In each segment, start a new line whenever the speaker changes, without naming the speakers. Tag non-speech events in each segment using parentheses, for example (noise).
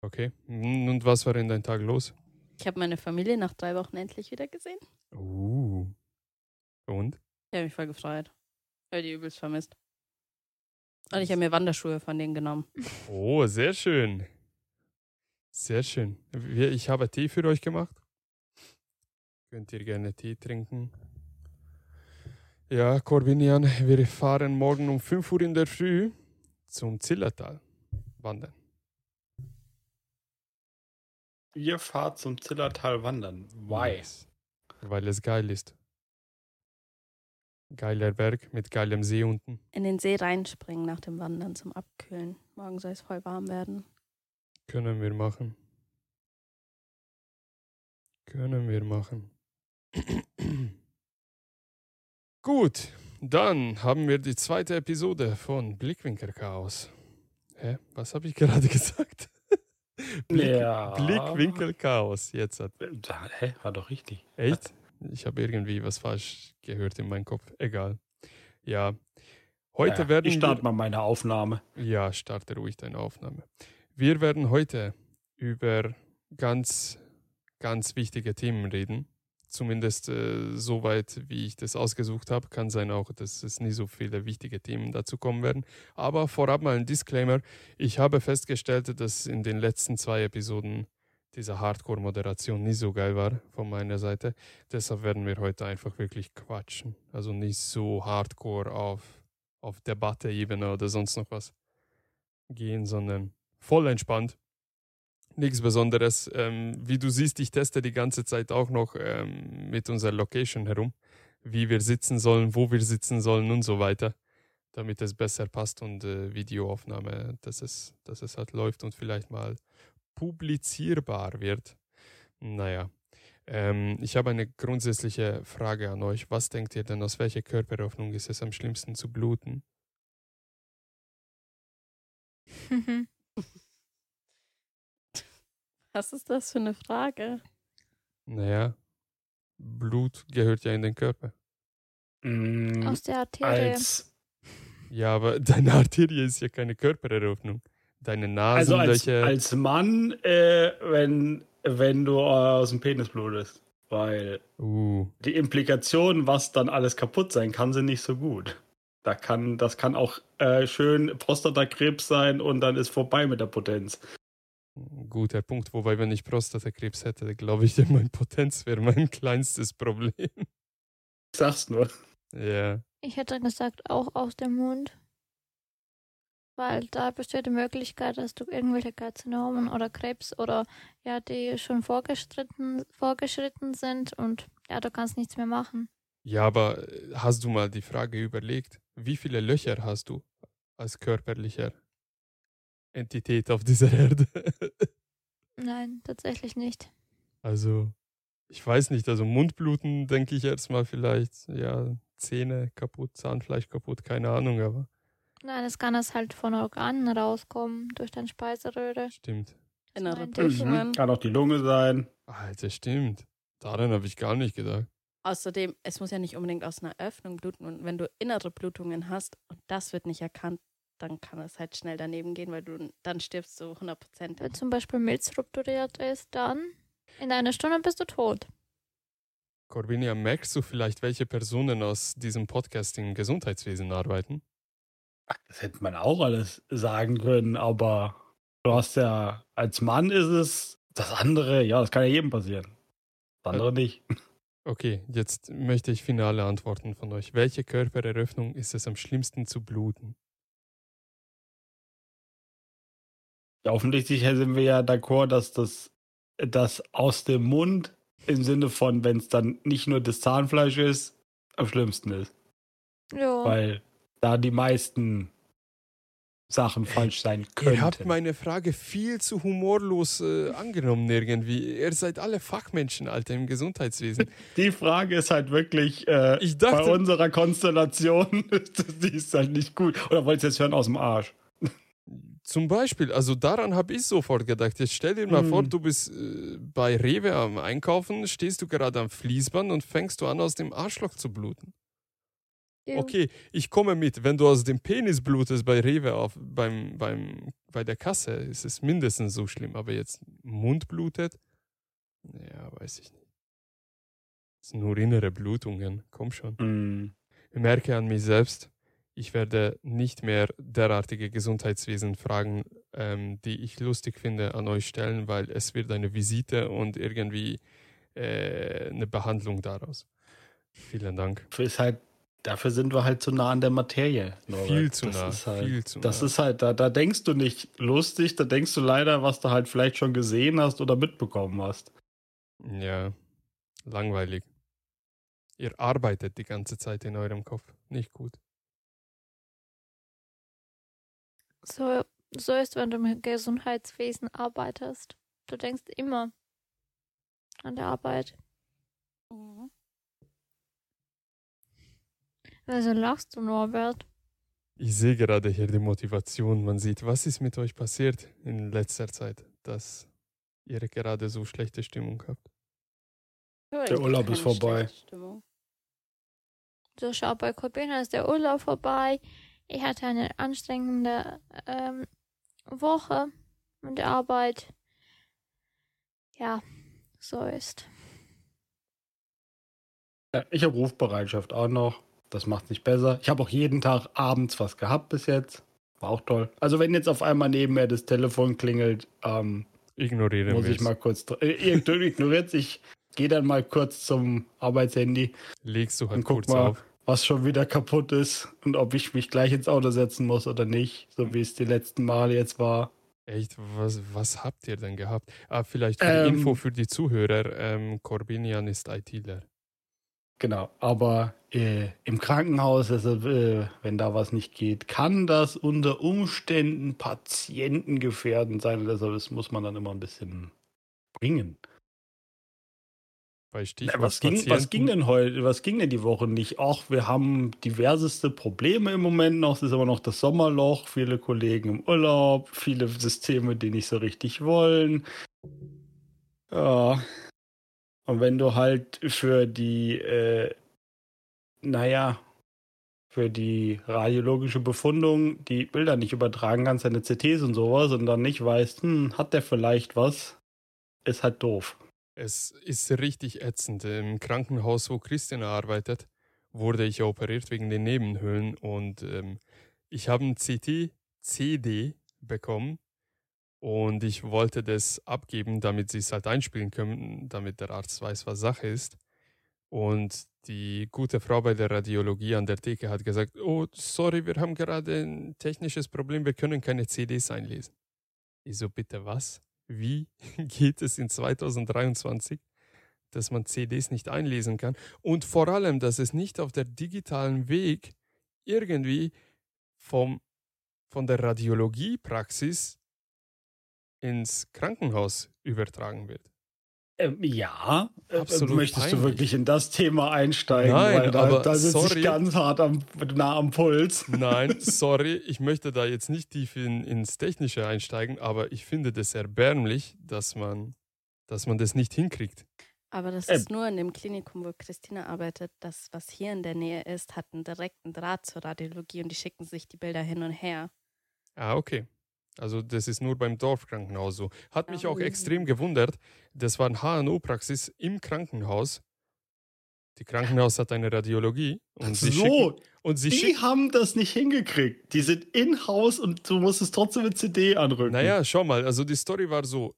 Okay. Und was war in deinem Tag los?
Ich habe meine Familie nach drei Wochen endlich wieder gesehen.
Uh. Und?
Ich habe mich voll gefreut. Ich habe die übelst vermisst. Und ich habe mir Wanderschuhe von denen genommen.
Oh, sehr schön. Sehr schön. Ich habe Tee für euch gemacht. Könnt ihr gerne Tee trinken. Ja, Corbinian, wir fahren morgen um 5 Uhr in der Früh zum Zillertal wandern.
Ihr fahrt zum Zillertal wandern. Why?
Yes. Weil es geil ist. Geiler Berg mit geilem See unten.
In den See reinspringen nach dem Wandern zum Abkühlen. Morgen soll es voll warm werden.
Können wir machen. Können wir machen. (clears throat) Gut, dann haben wir die zweite Episode von Blickwinkel Chaos. Hä? Was habe ich gerade (laughs) gesagt? Blick,
Ja.
Blickwinkel Chaos. Jetzt hat.
Da, hä? War doch richtig.
Echt? Ich habe irgendwie was falsch gehört in meinem Kopf. Egal. Ja. Heute
ja,
werden
ich
wir-
starte mal meine Aufnahme.
ja, starte ruhig deine Aufnahme. Wir werden heute über ganz, ganz wichtige Themen reden. Zumindest äh, soweit, wie ich das ausgesucht habe. Kann sein auch, dass es nie so viele wichtige Themen dazu kommen werden. Aber vorab mal ein Disclaimer. Ich habe festgestellt, dass in den letzten zwei Episoden diese Hardcore-Moderation nicht so geil war von meiner Seite. Deshalb werden wir heute einfach wirklich quatschen. Also nicht so hardcore auf, auf Debatte-Ebene oder sonst noch was gehen, sondern voll entspannt. Nichts Besonderes. Ähm, wie du siehst, ich teste die ganze Zeit auch noch ähm, mit unserer Location herum, wie wir sitzen sollen, wo wir sitzen sollen und so weiter, damit es besser passt und äh, Videoaufnahme, dass es, dass es halt läuft und vielleicht mal publizierbar wird. Naja. Ähm, ich habe eine grundsätzliche Frage an euch. Was denkt ihr denn, aus welcher Körperöffnung ist es am schlimmsten zu bluten? (laughs)
Was ist das für eine Frage?
Naja, Blut gehört ja in den Körper.
Mm,
Aus der Arterie.
als,
Ja, aber (laughs) deine Arterie ist ja keine Körpereröffnung. Deine
also als,
Nasenlöcher.
als Mann, äh, wenn, wenn du aus dem Penis blutest. Weil
uh,
die Implikation, was dann alles kaputt sein kann, sind nicht so gut. Da kann, das kann auch äh, schön Prostatakrebs sein und dann ist vorbei mit der Potenz.
Guter Punkt. Wobei, wenn ich Prostatakrebs hätte, glaube ich, (laughs) mein Potenz wäre mein kleinstes Problem.
Ich sag's nur.
ja.
Ich hätte gesagt, auch aus dem Mund. Weil da besteht die Möglichkeit, dass du irgendwelche Karzinomen oder Krebs oder ja, die schon vorgeschritten, vorgeschritten sind und ja, du kannst nichts mehr machen.
Ja, aber äh, hast du mal die Frage überlegt, wie viele Löcher hast du als körperlicher Entität auf dieser (laughs) Erde?
Nein, tatsächlich nicht.
Also, ich weiß nicht, also Mundbluten denke ich erstmal vielleicht, ja, Zähne kaputt, Zahnfleisch kaputt, keine Ahnung, aber
Nein, es kann es halt von Organen rauskommen, durch deine Speiseröhre.
stimmt.
Innere.
Mhm. Kann auch die Lunge sein.
Alter, stimmt. Daran habe ich gar nicht gedacht.
Außerdem, es muss ja nicht unbedingt aus einer Öffnung bluten. Und wenn du innere Blutungen hast und das wird nicht erkannt, dann kann es halt schnell daneben gehen, weil du dann stirbst du 100 Prozent.
Wenn zum Beispiel Milz rupturiert ist, dann in einer Stunde bist du tot.
Corvinia, merkst du vielleicht, welche Personen aus diesem Podcast im Gesundheitswesen arbeiten?
Das hätte man auch alles sagen können, aber du hast ja, als Mann ist es das andere, ja, das kann ja jedem passieren. Das andere nicht. (laughs)
Okay, jetzt möchte ich finale Antworten von euch. Welche Körpereröffnung ist es am schlimmsten zu bluten?
Ja, offensichtlich sind wir ja d'accord, dass das, das aus dem Mund im Sinne von, wenn es dann nicht nur das Zahnfleisch ist, am schlimmsten ist.
Ja.
Weil da die meisten Sachen falsch sein
Ihr habt
könnten.
meine Frage viel zu humorlos äh, angenommen irgendwie. Ihr seid alle Fachmenschen, Alter, im Gesundheitswesen. (laughs)
Die Frage ist halt wirklich, äh,
Ich
bei
dachte,
unserer Konstellation, (laughs) die ist halt nicht gut. Oder wollt ihr jetzt hören aus dem Arsch?
Zum Beispiel, also daran habe ich sofort gedacht. Jetzt stell dir mal
Hm.
vor, du bist äh, bei Rewe am Einkaufen, stehst du gerade am Fließband und fängst du an, aus dem Arschloch zu bluten.
Ew.
Okay, ich komme mit. Wenn du aus dem Penis blutest bei Rewe auf, beim, beim, bei der Kasse, ist es mindestens so schlimm. Aber jetzt Mund blutet? Ja, weiß ich nicht. Das sind nur innere Blutungen. Komm schon.
Mm.
Ich merke an mich selbst, ich werde nicht mehr derartige Gesundheitswesen-Fragen, ähm, die ich lustig finde, an euch stellen, weil es wird eine Visite und irgendwie äh, eine Behandlung daraus. Vielen Dank.
Dafür Ist halt, dafür sind wir halt zu nah an der Materie. Norbert.
Viel zu
das
nah.
Ist halt,
viel zu
das
nah.
ist halt, da, da denkst du nicht lustig, da denkst du leider, was du halt vielleicht schon gesehen hast oder mitbekommen hast.
Ja, langweilig. Ihr arbeitet die ganze Zeit in eurem Kopf. Nicht gut.
So, so ist, wenn du im Gesundheitswesen arbeitest. Du denkst immer an der Arbeit.
Mhm.
Also lachst du, Norbert.
Ich sehe gerade hier die Motivation. Man sieht, was ist mit euch passiert in letzter Zeit, dass ihr gerade so schlechte Stimmung habt.
Ja,
Der Urlaub ist vorbei.
So, schau, bei Corbina ist der Urlaub vorbei. Ich hatte eine anstrengende ähm, Woche mit der Arbeit. Ja, so ist.
Ja, ich habe Rufbereitschaft auch noch. Das macht es nicht besser. Ich habe auch jeden Tag abends was gehabt bis jetzt. War auch toll. Also wenn jetzt auf einmal neben mir das Telefon klingelt, ähm,
Ignoriere
muss ich mal kurz... Äh, ignoriert Ich gehe dann mal kurz zum Arbeitshandy,
Legst du halt kurz
mal.
auf.
Was schon wieder kaputt ist und ob ich mich gleich ins Auto setzen muss oder nicht, so wie es die letzten Male jetzt war.
Echt, was, was habt ihr denn gehabt? Ah, vielleicht für
Ähm,
Info für die Zuhörer, ähm, Corbinian ist ITler.
Genau, aber äh, im Krankenhaus, also, äh, wenn da was nicht geht, kann das unter Umständen patientengefährdend sein. Also das muss man dann immer ein bisschen bringen.
Bei
Na,
Stichwort
was, ging, was ging denn heute, was ging denn die Woche nicht? Auch wir haben diverseste Probleme im Moment noch. Es ist aber noch das Sommerloch, viele Kollegen im Urlaub, viele Systeme, die nicht so richtig wollen. Ja. Und wenn du halt für die, äh, naja, für die radiologische Befundung die Bilder nicht übertragen kannst, deine CTs und sowas, und dann nicht weißt, hm, hat der vielleicht was, ist halt doof.
Es ist richtig ätzend. Im Krankenhaus, wo Christina arbeitet, wurde ich operiert wegen den Nebenhöhlen und ähm, ich habe ein CT CD bekommen und ich wollte das abgeben, damit sie es halt einspielen können, damit der Arzt weiß, was Sache ist. Und die gute Frau bei der Radiologie an der Theke hat gesagt, oh, sorry, wir haben gerade ein technisches Problem, wir können keine CDs einlesen. Ich so, bitte was? Wie (laughs) geht es in 2023, dass man CDs nicht einlesen kann? Und vor allem, dass es nicht auf der digitalen Weg irgendwie vom, von der Radiologiepraxis ins Krankenhaus übertragen wird.
Ähm, ja, äh,
Absolut
möchtest
peinlich.
du wirklich in das Thema einsteigen?
Nein,
Weil da,
aber
da sitze
sorry.
ich ganz hart am, nah am Puls.
Nein, (laughs) sorry, ich möchte da jetzt nicht tief in, ins Technische einsteigen, aber ich finde das erbärmlich, dass man, dass man das nicht hinkriegt.
Aber das
Ähm.
ist nur in dem Klinikum, wo Christina arbeitet. Das, was hier in der Nähe ist, hat einen direkten Draht zur Radiologie und die schicken sich die Bilder hin und her.
Ah, okay. Also das ist nur beim Dorfkrankenhaus so. Hat mich
Ja.
auch extrem gewundert. Das war eine HNO-Praxis im Krankenhaus. Die Krankenhaus hat eine Radiologie und sie schicken,
so,
und sie
die haben das nicht hingekriegt. Die sind in-house und du musst es trotzdem mit CD anrücken.
Naja, schau mal, also die Story war so.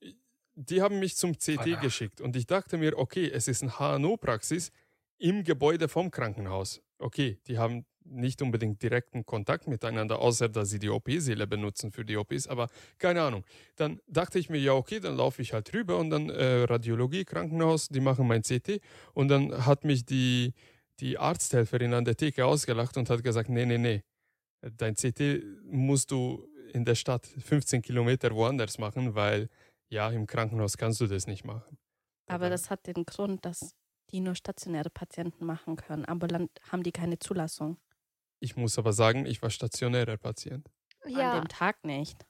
Die haben mich zum CT
Alter.
geschickt und ich dachte mir, okay, es ist eine HNO-Praxis im Gebäude vom Krankenhaus. Okay, die haben nicht unbedingt direkten Kontakt miteinander, außer dass sie die OP-Säle benutzen für die OPs, aber keine Ahnung. Dann dachte ich mir, ja, okay, dann laufe ich halt rüber und dann äh, Radiologie, Krankenhaus, die machen mein CT und dann hat mich die, die Arzthelferin an der Theke ausgelacht und hat gesagt, nee, nee, nee, dein CT musst du in der Stadt 15 Kilometer woanders machen, weil ja, im Krankenhaus kannst du das nicht machen.
Aber das hat den Grund, dass die nur stationäre Patienten machen können. Ambulant haben die keine Zulassung.
Ich muss aber sagen, ich war stationärer Patient.
An
Ja,
dem Tag nicht.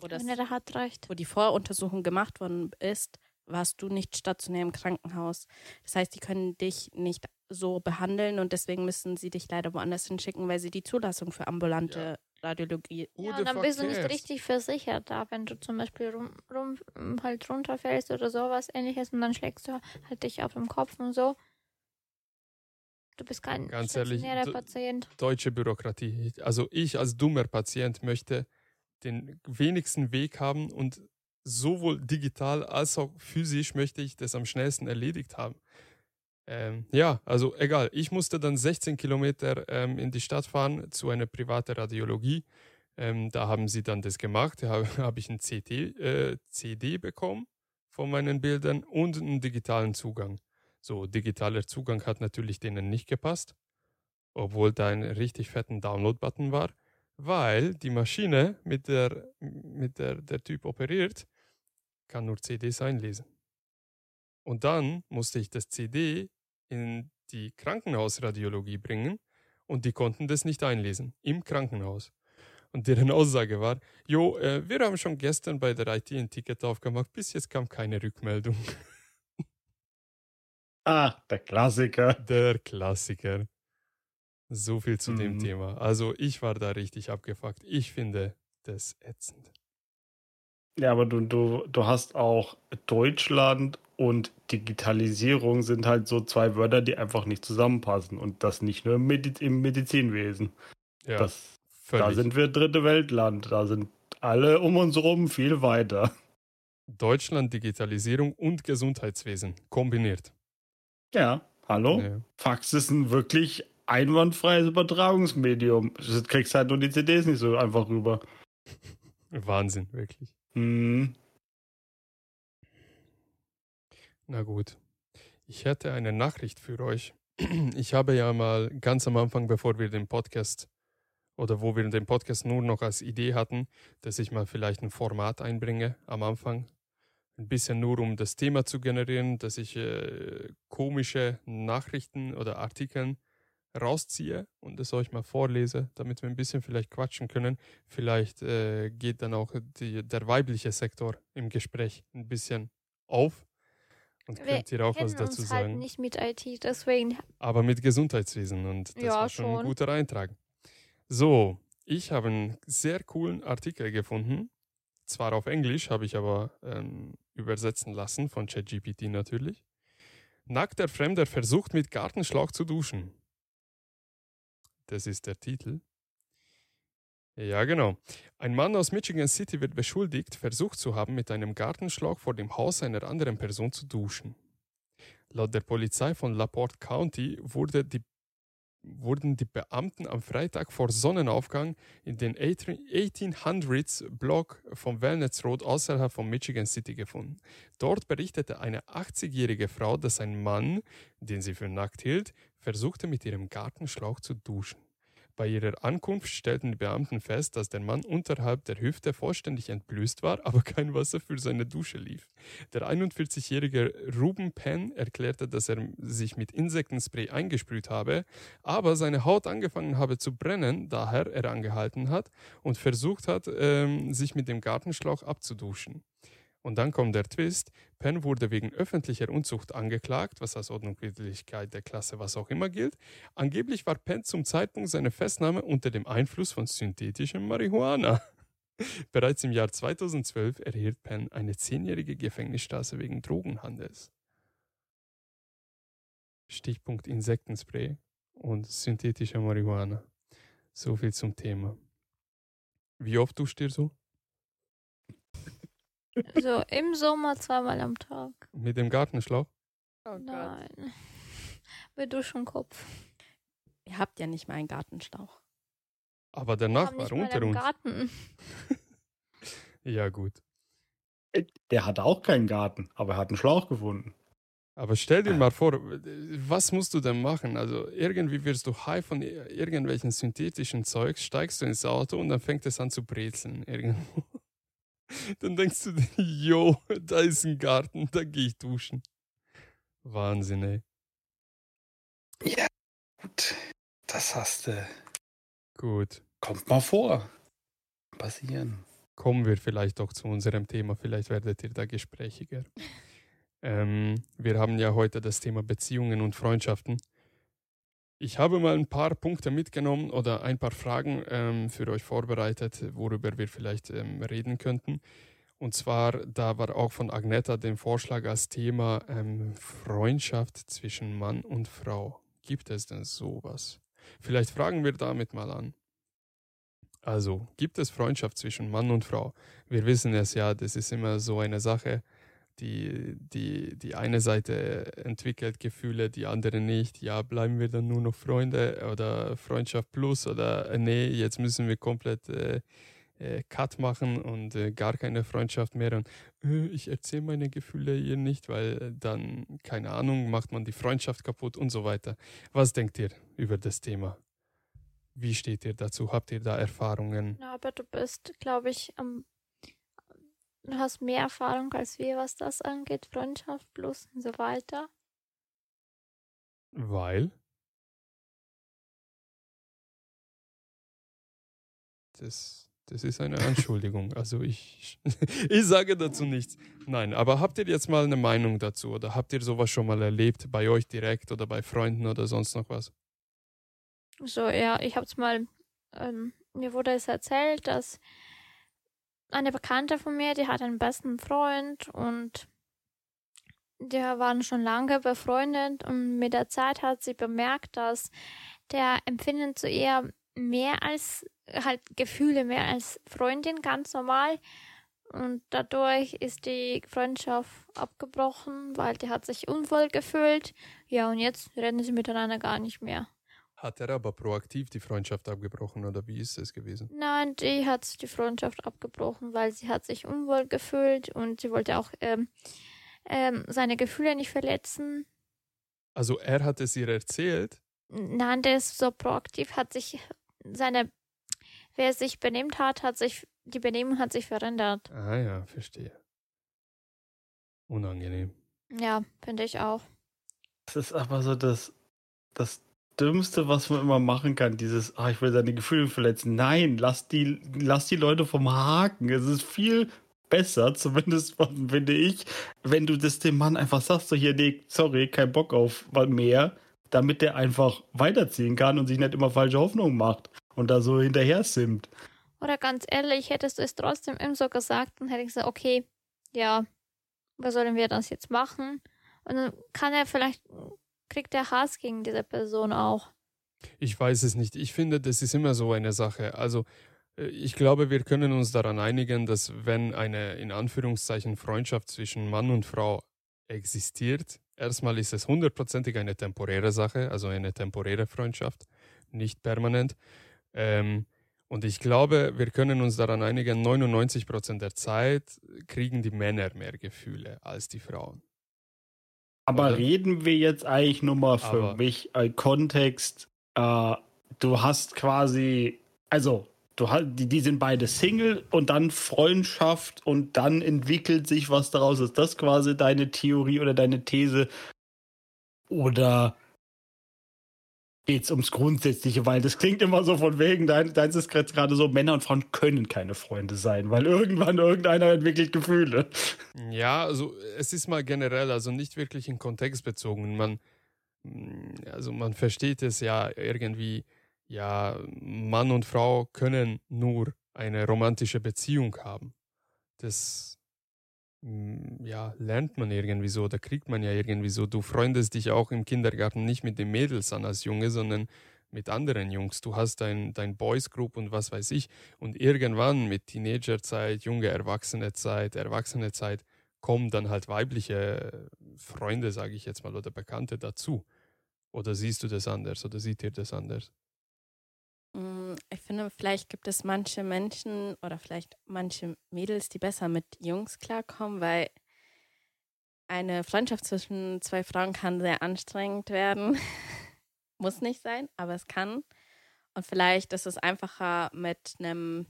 Wo, das,
der hat recht.
wo die Voruntersuchung gemacht worden ist, warst du nicht stationär im Krankenhaus. Das heißt, die können dich nicht so behandeln und deswegen müssen sie dich leider woanders hinschicken, weil sie die Zulassung für ambulante Radiologie.
Ja, und dann bist du nicht richtig versichert da, wenn du zum Beispiel rum, rum halt runterfällst oder sowas ähnliches und dann schlägst du halt dich auf den Kopf und so. Du bist kein
Ganz ehrlich,
Patient.
Deutsche Bürokratie. Also ich als dummer Patient möchte den wenigsten Weg haben und sowohl digital als auch physisch möchte ich das am schnellsten erledigt haben. Ähm, ja, also egal. Ich musste dann 16 Kilometer ähm, in die Stadt fahren zu einer privaten Radiologie. Ähm, da haben sie dann das gemacht. Da habe (laughs) hab ich ein CT, äh, CD bekommen von meinen Bildern und einen digitalen Zugang. So, digitaler Zugang hat natürlich denen nicht gepasst, obwohl da ein richtig fetten Download-Button war, weil die Maschine, mit der, mit der der Typ operiert, kann nur CDs einlesen. Und dann musste ich das CD in die Krankenhausradiologie bringen und die konnten das nicht einlesen im Krankenhaus. Und deren Aussage war, jo, äh, wir haben schon gestern bei der IT ein Ticket aufgemacht, bis jetzt kam keine Rückmeldung. (laughs)
Ah, der Klassiker.
Der Klassiker. So viel zu dem
Mhm.
Thema. Also ich war da richtig abgefuckt. Ich finde das ätzend.
Ja, aber du, du, du hast auch Deutschland und Digitalisierung sind halt so zwei Wörter, die einfach nicht zusammenpassen. Und das nicht nur im, Mediz im Medizinwesen.
Ja,
das,
völlig.
da sind wir dritte Weltland. Da sind alle um uns herum viel weiter.
Deutschland, Digitalisierung und Gesundheitswesen kombiniert.
Ja, hallo?
Ja.
Fax ist ein wirklich einwandfreies Übertragungsmedium. Du kriegst halt nur die CDs nicht so einfach rüber.
Wahnsinn, wirklich.
Hm.
Na gut. Ich hätte eine Nachricht für euch. Ich habe ja mal ganz am Anfang, bevor wir den Podcast oder wo wir den Podcast nur noch als Idee hatten, dass ich mal vielleicht ein Format einbringe am Anfang. Ein bisschen nur, um das Thema zu generieren, dass ich äh, komische Nachrichten oder Artikeln rausziehe und es euch mal vorlese, damit wir ein bisschen vielleicht quatschen können. Vielleicht äh, geht dann auch die, der weibliche Sektor im Gespräch ein bisschen auf und
Wir
könnt ihr auch was dazu
uns halt
sagen.
nicht mit IT, deswegen
Aber mit Gesundheitswesen und das
Ja,
war schon ein
schon.
guter Eintrag. So, ich habe einen sehr coolen Artikel gefunden. Zwar auf Englisch, habe ich aber ähm, übersetzen lassen von ChatGPT natürlich. Nackter Fremder versucht mit Gartenschlauch zu duschen. Das ist der Titel. Ja, genau. Ein Mann aus Michigan City wird beschuldigt, versucht zu haben, mit einem Gartenschlauch vor dem Haus einer anderen Person zu duschen. Laut der Polizei von LaPorte County wurde die, wurden die Beamten am Freitag vor Sonnenaufgang in den 1800s Block vom Wellness Road außerhalb von Michigan City gefunden. Dort berichtete eine 80-jährige Frau, dass ein Mann, den sie für nackt hielt, versuchte mit ihrem Gartenschlauch zu duschen. Bei ihrer Ankunft stellten die Beamten fest, dass der Mann unterhalb der Hüfte vollständig entblößt war, (laughs) aber kein Wasser für seine Dusche lief. Der 41-jährige Ruben Penn erklärte, dass er sich mit Insektenspray eingesprüht habe, aber seine Haut angefangen habe zu brennen, daher er angehalten hat und versucht hat, ähm, sich mit dem Gartenschlauch abzuduschen. Und dann kommt der Twist. Penn wurde wegen öffentlicher Unzucht angeklagt, was als Ordnungswidrigkeit der Klasse was auch immer gilt. Angeblich war Penn zum Zeitpunkt seiner Festnahme unter dem Einfluss von synthetischem Marihuana. (laughs) Bereits im Jahr 2012 erhielt Penn eine zehnjährige Gefängnisstrafe wegen Drogenhandels. Stichpunkt Insektenspray und synthetischer Marihuana. So viel zum Thema. Wie oft duscht ihr so?
So im Sommer zweimal am Tag.
Mit dem Gartenschlauch?
Oh.
Nein. (laughs) Mit Duschenkopf.
Ihr habt ja nicht mal einen Gartenschlauch.
Aber der Nachbar unter
einen
uns.
Garten. (laughs)
Ja, gut.
Der hatte auch keinen Garten, aber er hat einen Schlauch gefunden.
Aber stell dir mal vor, was musst du denn machen? Also irgendwie wirst du high von ir- irgendwelchen synthetischen Zeugs, steigst du ins Auto und dann fängt es an zu brezeln irgendwo. Dann denkst du dir, (laughs) yo, da ist ein Garten, da gehe ich duschen. Wahnsinn, ey.
Ja, gut. Das hast du.
Gut.
Kommt mal vor. Passieren.
Kommen wir vielleicht doch zu unserem Thema, vielleicht werdet ihr da gesprächiger. (laughs) Ähm, wir haben ja heute das Thema Beziehungen und Freundschaften. Ich habe mal ein paar Punkte mitgenommen oder ein paar Fragen ähm, für euch vorbereitet, worüber wir vielleicht ähm, reden könnten. Und zwar, da war auch von Agneta der Vorschlag als Thema ähm, Freundschaft zwischen Mann und Frau. Gibt es denn sowas? Vielleicht fragen wir damit mal an. Also, gibt es Freundschaft zwischen Mann und Frau? Wir wissen es ja, das ist immer so eine Sache die, die, die eine Seite entwickelt Gefühle, die andere nicht. Ja, bleiben wir dann nur noch Freunde oder Freundschaft plus oder äh, nee, jetzt müssen wir komplett äh, äh, Cut machen und äh, gar keine Freundschaft mehr. Und äh, ich erzähle meine Gefühle ihr nicht, weil dann, keine Ahnung, macht man die Freundschaft kaputt und so weiter. Was denkt ihr über das Thema? Wie steht ihr dazu? Habt ihr da Erfahrungen?
Ja, aber du bist, glaube ich, am Du hast mehr Erfahrung als wir, was das angeht, Freundschaft plus und so weiter.
Weil? Das, das ist eine Anschuldigung. (laughs) Also ich, (laughs) ich sage dazu nichts. Nein, aber habt ihr jetzt mal eine Meinung dazu oder habt ihr sowas schon mal erlebt bei euch direkt oder bei Freunden oder sonst noch was?
So, ja, ich hab's mal, ähm, mir wurde es erzählt, dass eine Bekannte von mir, die hat einen besten Freund und die waren schon lange befreundet und mit der Zeit hat sie bemerkt, dass der empfindet zu ihr mehr als halt Gefühle, mehr als Freundin, ganz normal. Und dadurch ist die Freundschaft abgebrochen, weil die hat sich unwohl gefühlt. Ja, und jetzt reden sie miteinander gar nicht mehr.
Hat er aber proaktiv die Freundschaft abgebrochen oder wie ist es gewesen?
Nein, die hat die Freundschaft abgebrochen, weil sie hat sich unwohl gefühlt und sie wollte auch ähm, ähm, seine Gefühle nicht verletzen.
Also er hat es ihr erzählt?
Nein, der ist so proaktiv, hat sich seine, wer sich benimmt hat, hat sich, die Benehmung hat sich verändert.
Ah ja, verstehe. Unangenehm.
Ja, finde ich auch.
Das ist aber so das, das Dümmste, was man immer machen kann, dieses, ah, ich will seine Gefühle verletzen. Nein, lass die, lass die Leute vom Haken. Es ist viel besser, zumindest finde ich, wenn du das dem Mann einfach sagst, so hier, nee, sorry, kein Bock auf mehr, damit der einfach weiterziehen kann und sich nicht immer falsche Hoffnungen macht und da so hinterher simmt.
Oder ganz ehrlich, hättest du es trotzdem ihm so gesagt, dann hätte ich gesagt, okay, ja, was sollen wir das jetzt machen? Und dann kann er vielleicht kriegt der Hass gegen diese Person auch?
Ich weiß es nicht. Ich finde, das ist immer so eine Sache. Also äh, ich glaube, wir können uns daran einigen, dass wenn eine in Anführungszeichen Freundschaft zwischen Mann und Frau existiert, erstmal ist es hundertprozentig eine temporäre Sache, also eine temporäre Freundschaft, nicht permanent. Ähm, und ich glaube, wir können uns daran einigen, 99 Prozent der Zeit kriegen die Männer mehr Gefühle als die Frauen.
Aber Oder? reden wir jetzt eigentlich nur mal für Aber mich als Kontext, äh, du hast quasi, also du hast, die, die sind beide Single und dann Freundschaft und dann entwickelt sich was daraus. Ist das quasi deine Theorie oder deine These? Oder es ums Grundsätzliche, weil das klingt immer so von wegen, dein, deins ist gerade so, Männer und Frauen können keine Freunde sein, weil irgendwann irgendeiner entwickelt Gefühle.
Ja, also es ist mal generell, also nicht wirklich in Kontext bezogen. Man, mm, also man versteht es ja irgendwie, ja, Mann und Frau können nur eine romantische Beziehung haben. Das ja, lernt man irgendwie so oder kriegt man ja irgendwie so. Du freundest dich auch im Kindergarten nicht mit den Mädels an als Junge, sondern mit anderen Jungs. Du hast dein, dein Boys Group und was weiß ich. Und irgendwann mit Teenagerzeit, junge Erwachsenezeit, Erwachsenezeit kommen dann halt weibliche Freunde, sage ich jetzt mal, oder Bekannte dazu. Oder siehst du das anders oder sieht ihr das anders?
Mm, ich finde, vielleicht gibt es manche Menschen oder vielleicht manche Mädels, die besser mit Jungs klarkommen, weil eine Freundschaft zwischen zwei Frauen kann sehr anstrengend werden. (laughs) Muss nicht sein, aber es kann. Und vielleicht ist es einfacher mit einem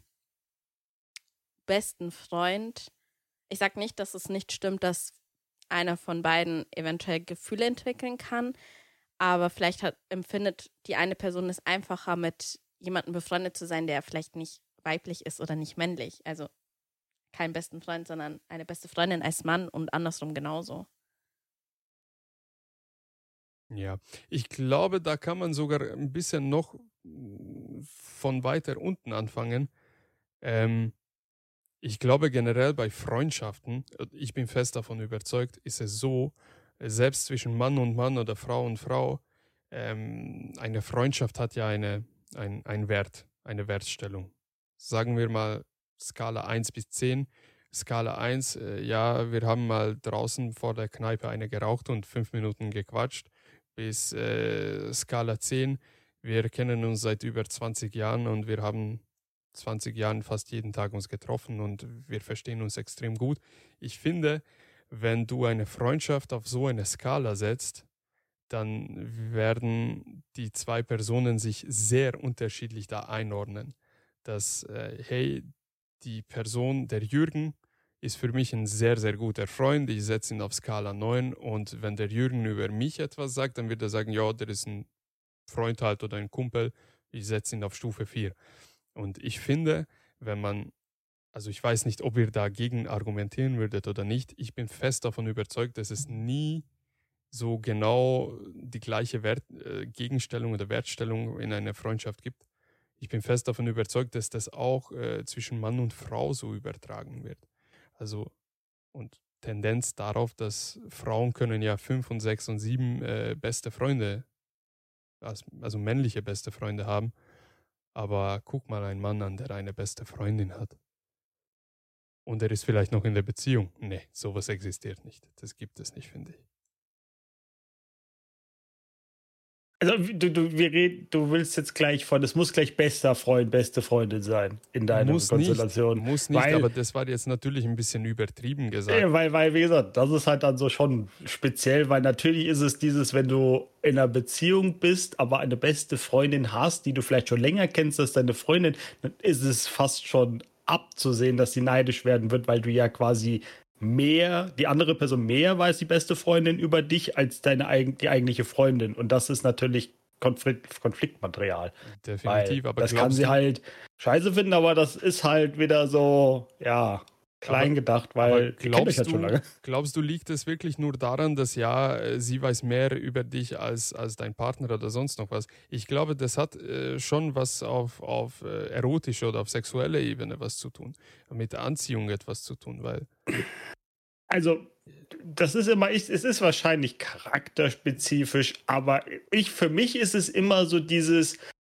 besten Freund. Ich sage nicht, dass es nicht stimmt, dass einer von beiden eventuell Gefühle entwickeln kann, aber vielleicht hat, empfindet die eine Person es einfacher mit jemanden befreundet zu sein, der vielleicht nicht weiblich ist oder nicht männlich. Also kein besten Freund, sondern eine beste Freundin als Mann und andersrum genauso.
Ja, ich glaube, da kann man sogar ein bisschen noch von weiter unten anfangen. Ähm, ich glaube generell bei Freundschaften, ich bin fest davon überzeugt, ist es so, selbst zwischen Mann und Mann oder Frau und Frau, ähm, eine Freundschaft hat ja eine, ein, ein Wert, eine Wertstellung. Sagen wir mal Skala 1 bis 10. Skala 1, äh, ja, wir haben mal draußen vor der Kneipe eine geraucht und fünf Minuten gequatscht. Bis äh, Skala 10, wir kennen uns seit über 20 Jahren und wir haben 20 Jahren fast jeden Tag uns getroffen und wir verstehen uns extrem gut. Ich finde, wenn du eine Freundschaft auf so eine Skala setzt, dann werden die zwei Personen sich sehr unterschiedlich da einordnen. Dass, äh, hey, die Person, der Jürgen, ist für mich ein sehr, sehr guter Freund. Ich setze ihn auf Skala 9 und wenn der Jürgen über mich etwas sagt, dann wird er sagen, ja, der ist ein Freund halt oder ein Kumpel. Ich setze ihn auf Stufe 4. Und ich finde, wenn man, also ich weiß nicht, ob ihr dagegen argumentieren würdet oder nicht, ich bin fest davon überzeugt, dass es nie so genau die gleiche Wert, äh, Gegenstellung oder Wertstellung in einer Freundschaft gibt. Ich bin fest davon überzeugt, dass das auch äh, zwischen Mann und Frau so übertragen wird. Also und Tendenz darauf, dass Frauen können ja fünf und sechs und sieben äh, beste Freunde, also männliche beste Freunde haben. Aber guck mal einen Mann an, der eine beste Freundin hat. Und er ist vielleicht noch in der Beziehung. Nee, sowas existiert nicht. Das gibt es nicht, finde ich.
Also du, du, wir reden, du willst jetzt gleich von, es muss gleich bester Freund, beste Freundin sein in deiner
muss
Konstellation.
Nicht, muss nicht, weil, aber das war jetzt natürlich ein bisschen übertrieben gesagt.
Weil, weil, wie gesagt, das ist halt dann so schon speziell, weil natürlich ist es dieses, wenn du in einer Beziehung bist, aber eine beste Freundin hast, die du vielleicht schon länger kennst als deine Freundin, dann ist es fast schon abzusehen, dass sie neidisch werden wird, weil du ja quasi mehr, die andere Person mehr weiß die beste Freundin über dich als deine die eigentliche Freundin. Und das ist natürlich Konflikt, Konfliktmaterial.
Definitiv,
aber das kann sie halt scheiße finden, aber das ist halt wieder so, ja, klein gedacht, weil
glaubst, halt schon lange. glaubst du, liegt es wirklich nur daran, dass ja, äh, sie weiß mehr über dich als, als dein Partner oder sonst noch was? Ich glaube, das hat äh, schon was auf, auf äh, erotische oder auf sexuelle Ebene was zu tun, mit Anziehung etwas zu tun, weil.
Also, das ist immer, ich, es ist wahrscheinlich charakterspezifisch, aber ich, für mich ist es immer so dieses,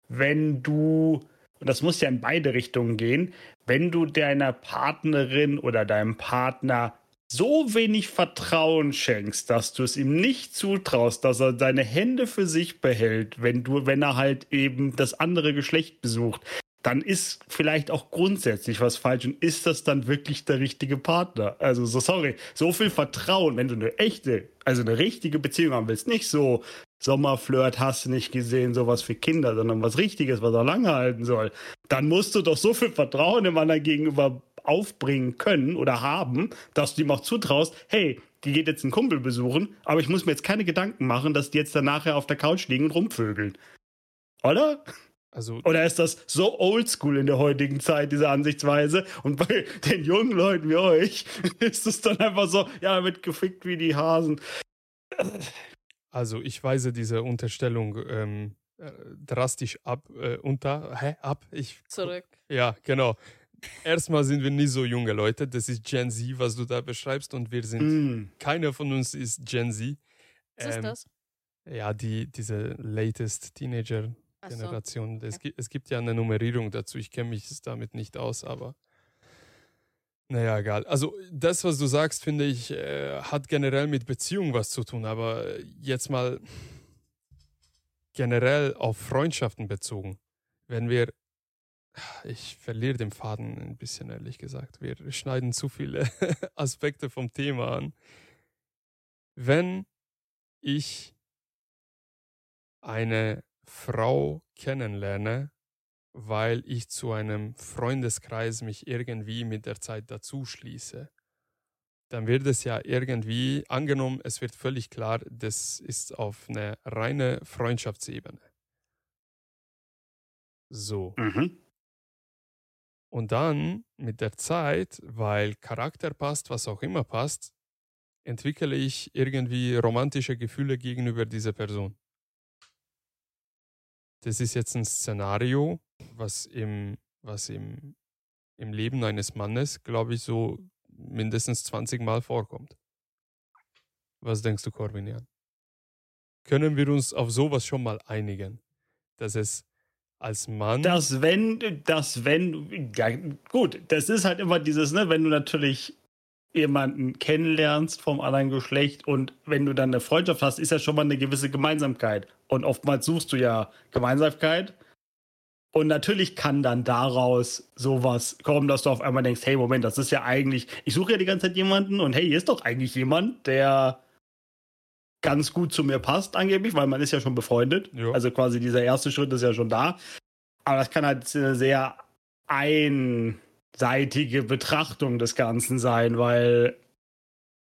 wenn du und das muss ja in beide Richtungen gehen, wenn du deiner Partnerin oder deinem Partner so wenig Vertrauen schenkst, dass du es ihm nicht zutraust, dass er seine Hände für sich behält, wenn du, wenn er halt eben das andere Geschlecht besucht, dann ist vielleicht auch grundsätzlich was falsch und ist das dann wirklich der richtige Partner? Also so sorry, so viel Vertrauen, wenn du eine echte, also eine richtige Beziehung haben willst, nicht so Sommerflirt hast du nicht gesehen, sowas für Kinder, sondern was Richtiges, was auch lange halten soll, dann musst du doch so viel Vertrauen dem anderen gegenüber aufbringen können oder haben, dass du ihm auch zutraust, hey, die geht jetzt einen Kumpel besuchen, aber ich muss mir jetzt keine Gedanken machen, dass die jetzt dann nachher auf der Couch liegen und rumvögeln. Oder? Also, Oder ist das so oldschool in der heutigen Zeit, diese Ansichtsweise? Und bei den jungen Leuten wie euch (laughs) ist es dann einfach so, ja, wird gefickt wie die Hasen.
Also ich weise diese Unterstellung ähm, äh, drastisch ab, äh, unter, hä, ab? Ich,
Zurück.
Ja, genau. Erstmal sind wir nie so junge Leute. Das ist Gen Z, was du da beschreibst, und wir sind, mm. keiner von uns ist Gen
Z. Was ähm, ist das?
Ja, die, diese latest Teenager-Generation. So. Es, es gibt ja eine Nummerierung dazu. Ich kenne mich damit nicht aus, aber naja, egal. Also das, was du sagst, finde ich, äh, hat generell mit Beziehung was zu tun. Aber jetzt mal generell auf Freundschaften bezogen. Wenn wir, ich verliere den Faden ein bisschen, ehrlich gesagt. Wir schneiden zu viele (laughs) Aspekte vom Thema an. Wenn ich eine Frau kennenlerne, weil ich zu einem Freundeskreis mich irgendwie mit der Zeit dazu schließe. Dann wird es ja irgendwie angenommen, es wird völlig klar, das ist auf eine reine Freundschaftsebene. So. Mhm. Und dann mit der Zeit, weil Charakter passt, was auch immer passt, entwickle ich irgendwie romantische Gefühle gegenüber dieser Person. Das ist jetzt ein Szenario, was im, was im, im Leben eines Mannes, glaube ich, so mindestens 20 Mal vorkommt. Was denkst du, Corvinian? Können wir uns auf sowas schon mal einigen? Dass es als Mann.
Das wenn, das wenn, ja, gut, das ist halt immer dieses, ne, wenn du natürlich jemanden kennenlernst vom anderen Geschlecht und wenn du dann eine Freundschaft hast, ist ja schon mal eine gewisse Gemeinsamkeit. Und oftmals suchst du ja Gemeinsamkeit. Und natürlich kann dann daraus sowas kommen, dass du auf einmal denkst, hey, Moment, das ist ja eigentlich, ich suche ja die ganze Zeit jemanden und hey, hier ist doch eigentlich jemand, der ganz gut zu mir passt, angeblich, weil man ist ja schon befreundet.
Ja.
Also quasi dieser erste Schritt ist ja schon da. Aber das kann halt sehr einseitige Betrachtung des Ganzen sein, weil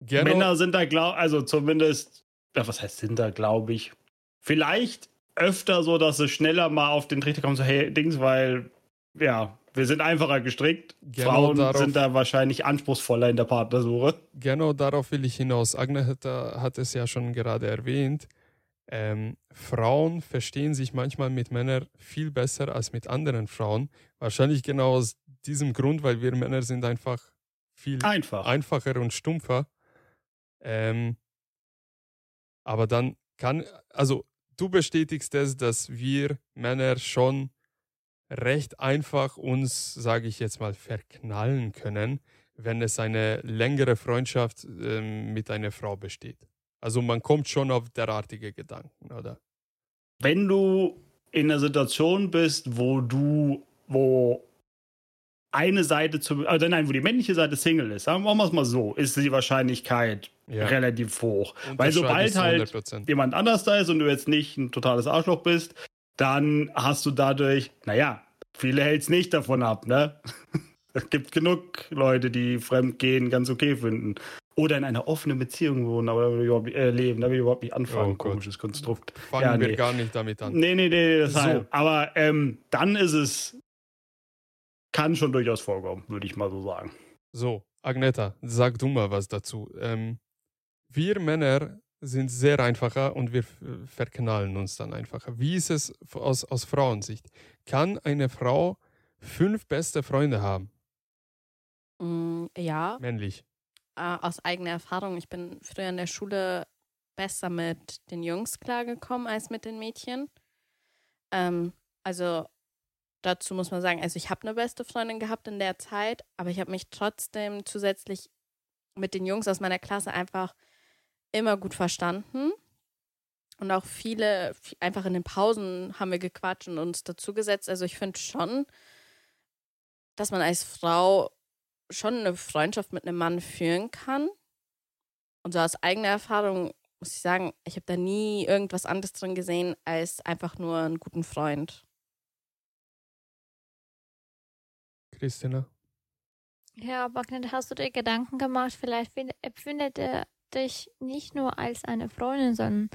Gerne,
Männer sind da, glaub, also zumindest, ja, was heißt sind da, glaube ich, vielleicht öfter so, dass sie schneller mal auf den Trichter kommen, so, hey, Dings, weil, ja, wir sind einfacher gestrickt.
Genau
Frauen
darauf-
sind da wahrscheinlich anspruchsvoller in der Partnersuche.
genau darauf will ich hinaus. Agne hat, hat es ja schon gerade erwähnt. Ähm, Frauen verstehen sich manchmal mit Männern viel besser als mit anderen Frauen. Wahrscheinlich genau aus diesem Grund, weil wir Männer sind einfach viel
Einfach.
einfacher und stumpfer. Ähm, aber dann kann, also du bestätigst es, dass wir Männer schon recht einfach uns, sage ich jetzt mal, verknallen können, wenn es eine längere Freundschaft ähm, mit einer Frau besteht. Also man kommt schon auf derartige Gedanken, oder?
wenn du in einer Situation bist, wo du, wo eine Seite zu, also nein, wo die männliche Seite Single ist, sagen wir es mal so, ist die Wahrscheinlichkeit
Ja.
relativ hoch. Weil
Unterschreibe
sobald halt
100%.
jemand anders da ist und du jetzt nicht ein totales Arschloch bist, dann hast du dadurch, naja, viele hält es nicht davon ab, ne? (laughs) Es gibt genug Leute, die Fremdgehen ganz okay finden. Oder in einer offenen Beziehung wohnen, aber da will ich überhaupt, äh, leben, da will ich überhaupt nicht anfangen.
Oh.
Komisches Konstrukt.
Fangen
ja,
wir
nee.
gar nicht damit an.
Nee, nee, nee, deshalb.
So.
Aber ähm, dann ist es, kann schon durchaus vorkommen, würde ich mal so sagen.
So, Agneta, sag du mal was dazu. Ähm, wir Männer sind sehr einfacher und wir verknallen uns dann einfacher. Wie ist es aus, aus Frauensicht? Kann eine Frau fünf beste Freunde haben?
Mm, ja,
Männlich.
äh, aus eigener Erfahrung. Ich bin früher in der Schule besser mit den Jungs klargekommen als mit den Mädchen. Ähm, also dazu muss man sagen, also ich habe eine beste Freundin gehabt in der Zeit, aber ich habe mich trotzdem zusätzlich mit den Jungs aus meiner Klasse einfach immer gut verstanden. Und auch viele, einfach in den Pausen haben wir gequatscht und uns dazugesetzt. Also ich finde schon, dass man als Frau schon eine Freundschaft mit einem Mann führen kann. Und so aus eigener Erfahrung muss ich sagen, ich habe da nie irgendwas anderes drin gesehen als einfach nur einen guten Freund.
Christina?
Ja, aber hast du dir Gedanken gemacht, vielleicht find- empfindet er dich nicht nur als eine Freundin, sondern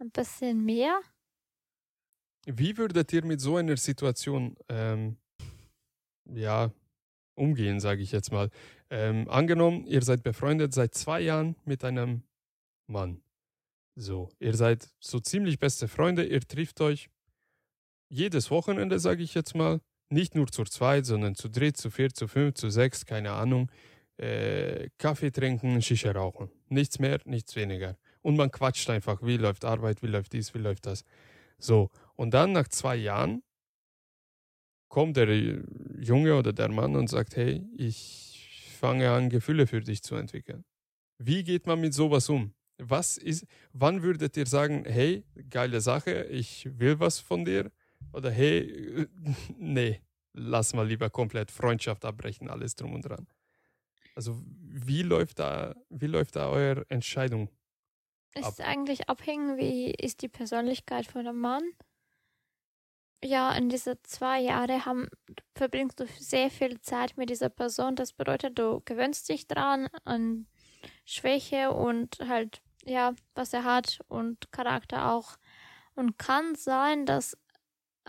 ein bisschen mehr?
Wie würdet ihr mit so einer Situation ähm, ja, umgehen, sage ich jetzt mal? Ähm, angenommen, ihr seid befreundet seit zwei Jahren mit einem Mann. So, ihr seid so ziemlich beste Freunde, ihr trifft euch jedes Wochenende, sage ich jetzt mal. Nicht nur zu zweit, sondern zu dritt, zu viert, zu fünf, zu sechs, keine Ahnung. Äh, Kaffee trinken, Shisha rauchen. Nichts mehr, nichts weniger. Und man quatscht einfach, wie läuft Arbeit, wie läuft dies, wie läuft das. So, und dann nach zwei Jahren kommt der Junge oder der Mann und sagt, hey, ich fange an, Gefühle für dich zu entwickeln. Wie geht man mit sowas um? Was ist, wann würdet ihr sagen, hey, geile Sache, ich will was von dir? Oder hey, (laughs) nee, lass mal lieber komplett Freundschaft abbrechen, alles drum und dran. Also wie läuft da, wie läuft da eure Entscheidung?
Ist
Ab-
eigentlich abhängig, wie ist die Persönlichkeit von dem Mann. Ja, in diese zwei Jahre haben, verbringst du sehr viel Zeit mit dieser Person. Das bedeutet, du gewöhnst dich dran an Schwäche und halt, ja, was er hat und Charakter auch. Und kann sein, dass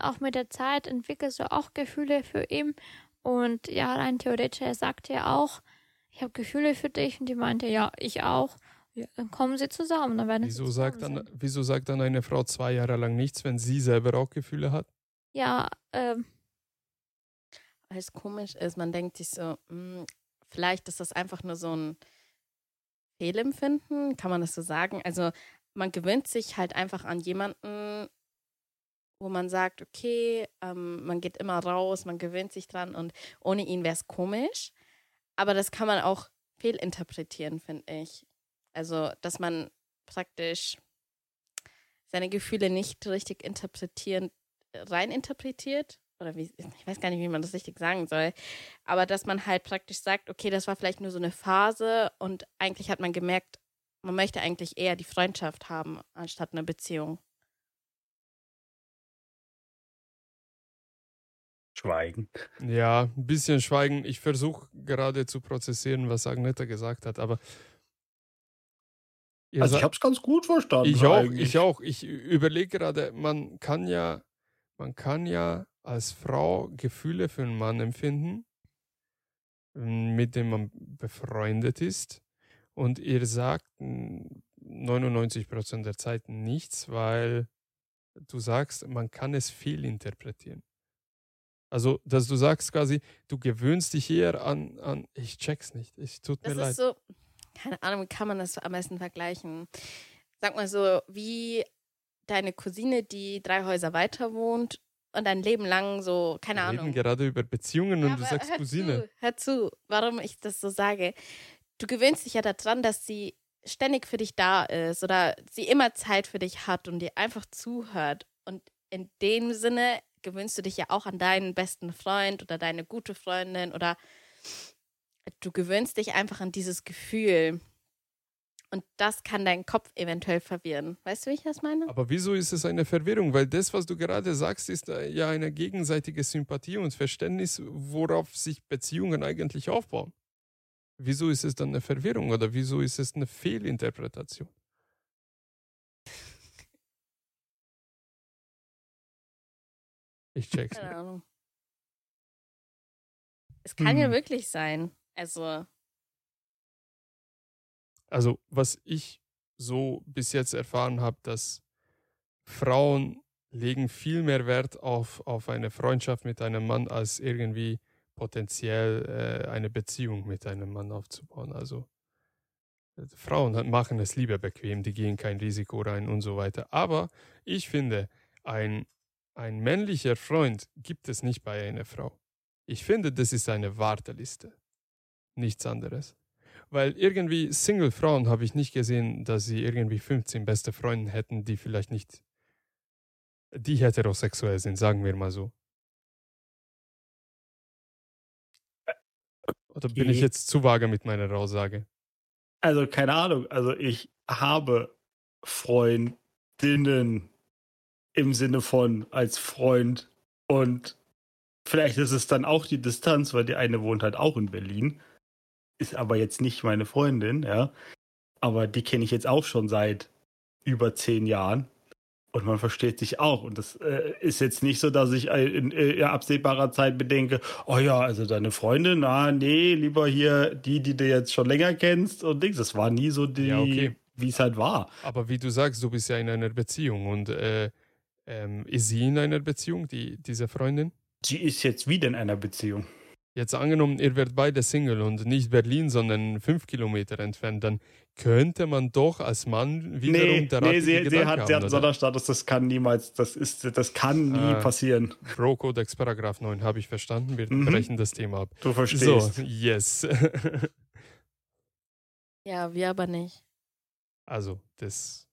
auch mit der Zeit entwickelst du auch Gefühle für ihn. Und ja, rein theoretisch, er sagte ja auch, ich habe Gefühle für dich. Und die meinte, ja, ich auch. Ja, dann kommen sie zusammen. Dann werden
Wieso
sie
sagt,
zusammen
dann,
sein.
wieso sagt dann eine Frau zwei Jahre lang nichts, wenn sie selber auch Gefühle hat?
Ja, ähm,
Weil es komisch ist, man denkt sich so, hm, vielleicht ist das einfach nur so ein Fehlempfinden, kann man das so sagen? Also man gewöhnt sich halt einfach an jemanden, wo man sagt, okay, ähm, man geht immer raus, man gewöhnt sich dran und ohne ihn wäre es komisch. Aber das kann man auch fehlinterpretieren, finde ich. Also, dass man praktisch seine Gefühle nicht richtig interpretieren, reininterpretiert. Oder wie, ich weiß gar nicht, wie man das richtig sagen soll. Aber dass man halt praktisch sagt, okay, das war vielleicht nur so eine Phase und eigentlich hat man gemerkt, man möchte eigentlich eher die Freundschaft haben, anstatt eine Beziehung.
Schweigen.
Ja, ein bisschen schweigen. Ich versuche gerade zu prozessieren, was Agneta gesagt hat, aber.
Also ich habe es ganz gut verstanden.
ich auch,
eigentlich.
ich auch. Ich überlege gerade, man kann ja, man kann ja als Frau Gefühle für einen Mann empfinden, mit dem man befreundet ist. Und ihr sagt m, 99% der Zeit nichts, weil du sagst, man kann es fehlinterpretieren. Also, dass du sagst quasi, du gewöhnst dich eher an, an ich check's nicht, ich tut mir
Das
leid.
ist so, keine Ahnung, wie kann man das am besten vergleichen? Sag mal so, wie deine Cousine, die drei Häuser weiter wohnt und ein Leben lang so, keine
Wir
Ahnung.
reden gerade über Beziehungen
Ja,
und du sagst
hör
Cousine.
Zu, hör zu, warum ich das so sage. Du gewöhnst dich ja daran, dass sie ständig für dich da ist oder sie immer Zeit für dich hat und dir einfach zuhört. Und in dem Sinne gewöhnst du dich ja auch an deinen besten Freund oder deine gute Freundin oder du gewöhnst dich einfach an dieses Gefühl. Und das kann deinen Kopf eventuell verwirren. Weißt du, wie ich das meine?
Aber wieso ist es eine Verwirrung? Weil das, was du gerade sagst, ist äh, ja eine gegenseitige Sympathie und Verständnis, worauf sich Beziehungen eigentlich aufbauen. Wieso ist es dann eine Verwirrung oder wieso ist es eine Fehlinterpretation? Ich check's
Keine. Ahnung. Es kann ja
Hm.
wirklich sein. Also,
Also, was ich so bis jetzt erfahren habe, dass Frauen legen viel mehr Wert auf, auf eine Freundschaft mit einem Mann, als irgendwie potenziell äh, eine Beziehung mit einem Mann aufzubauen. Also äh, Frauen machen es lieber bequem, die gehen kein Risiko rein und so weiter. Aber ich finde, ein, ein männlicher Freund gibt es nicht bei einer Frau. Ich finde, das ist eine Warteliste. Nichts anderes. Weil irgendwie Single-Frauen habe ich nicht gesehen, dass sie irgendwie 15 beste Freunde hätten, die vielleicht nicht, die heterosexuell sind, sagen wir mal so. Oder bin ich jetzt zu vage mit meiner Aussage?
Also keine Ahnung. Also ich habe Freundinnen im Sinne von als Freund und vielleicht ist es dann auch die Distanz, weil die eine wohnt halt auch in Berlin, ist aber jetzt nicht meine Freundin, ja. Aber die kenne ich jetzt auch schon seit über zehn Jahren und man versteht sich auch. Und das äh, ist jetzt nicht so, dass ich äh, in, äh, in absehbarer Zeit bedenke, oh ja, also deine Freundin, ah nee, lieber hier die, die du jetzt schon länger kennst und Dings. Das war nie so die,
Ja, okay.
wie es halt war.
Aber wie du sagst, du bist ja in einer Beziehung und äh, ähm, ist sie in einer Beziehung, die, diese Freundin?
Sie ist jetzt wieder in einer Beziehung.
Jetzt angenommen, ihr werdet beide Single und nicht Berlin, sondern fünf Kilometer entfernt, dann könnte man doch als Mann wiederum
Nee,
der
nee sie, sie hat, sie hat
haben,
einen
oder?
Sonderstatus, das kann niemals, das ist, das kann nie
Ah.
passieren.
Bro-Kodex Paragraph 9 habe ich verstanden. Wir
Mhm.
brechen das Thema ab.
Du verstehst.
So, yes. (laughs)
ja, wir aber nicht.
also, das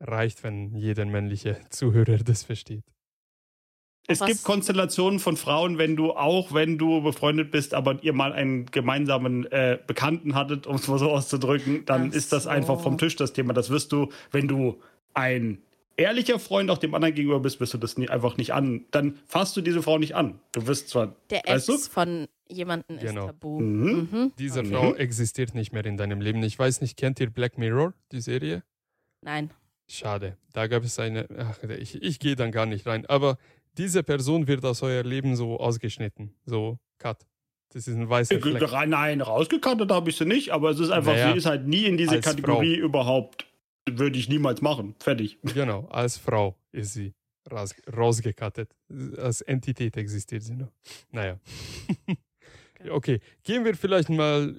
reicht, wenn jeder männliche Zuhörer das versteht.
Es
Was-
gibt Konstellationen von Frauen, wenn du auch, wenn du befreundet bist, aber ihr mal einen gemeinsamen äh, Bekannten hattet, um es mal so auszudrücken, dann
Ach
ist das
so.
einfach vom Tisch das Thema. Das wirst du, wenn du ein ehrlicher Freund auch dem anderen gegenüber bist, wirst du das nie, einfach nicht an. Dann fasst du diese Frau nicht an. Du wirst zwar,
Der
Weißt
Ex
du?
von jemandem
Genau.
ist tabu.
Mhm.
Mhm.
Diese
Mhm.
Frau existiert nicht mehr in deinem Leben. Ich weiß nicht, kennt ihr Black Mirror, die Serie?
Nein.
Schade. Da gab es eine. Ach, ich, ich gehe dann gar nicht rein. Aber diese Person wird aus euer Leben so ausgeschnitten. So, cut. Das ist ein weißer Fleck.
Nein, rausgekantet habe ich sie nicht, aber es ist einfach,
Naja,
sie ist halt nie in diese Kategorie überhaupt. Würde ich niemals machen. Fertig.
Genau, als Frau ist sie raus, rausgekattet. Als Entität existiert sie noch. Naja. (laughs) okay, gehen wir vielleicht mal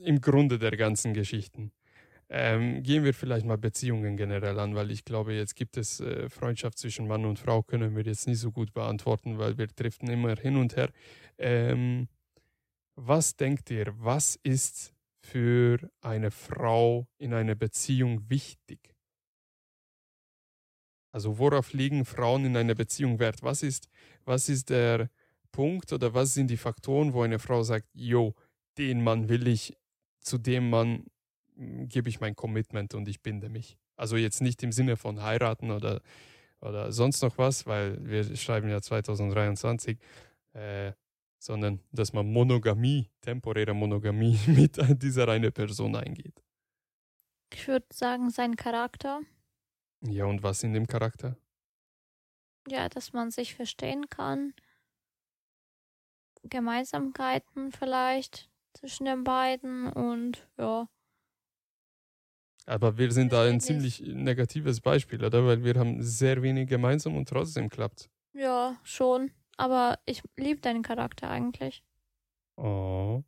im Grunde der ganzen Geschichten. Ähm, gehen wir vielleicht mal Beziehungen generell an, weil ich glaube, jetzt gibt es äh, Freundschaft zwischen Mann und Frau, können wir jetzt nicht so gut beantworten, weil wir driften immer hin und her. Ähm, was denkt ihr, was ist für eine Frau in einer Beziehung wichtig? Also worauf liegen Frauen in einer Beziehung Wert? Was ist, was ist der Punkt oder was sind die Faktoren, wo eine Frau sagt, jo, den Mann will ich, zu dem Mann gebe ich mein Commitment und ich binde mich. Also jetzt nicht im Sinne von heiraten oder, oder sonst noch was, weil wir schreiben ja 2023, äh, sondern dass man Monogamie, temporäre Monogamie (laughs) mit dieser eine Person eingeht.
Ich würde sagen, sein Charakter.
Ja, und was in dem Charakter?
Ja, dass man sich verstehen kann. Gemeinsamkeiten vielleicht zwischen den beiden und ja.
Aber wir sind da ein ziemlich negatives Beispiel, oder? Weil wir haben sehr wenig gemeinsam und trotzdem klappt.
Ja, schon. Aber ich liebe deinen Charakter eigentlich.
Oh.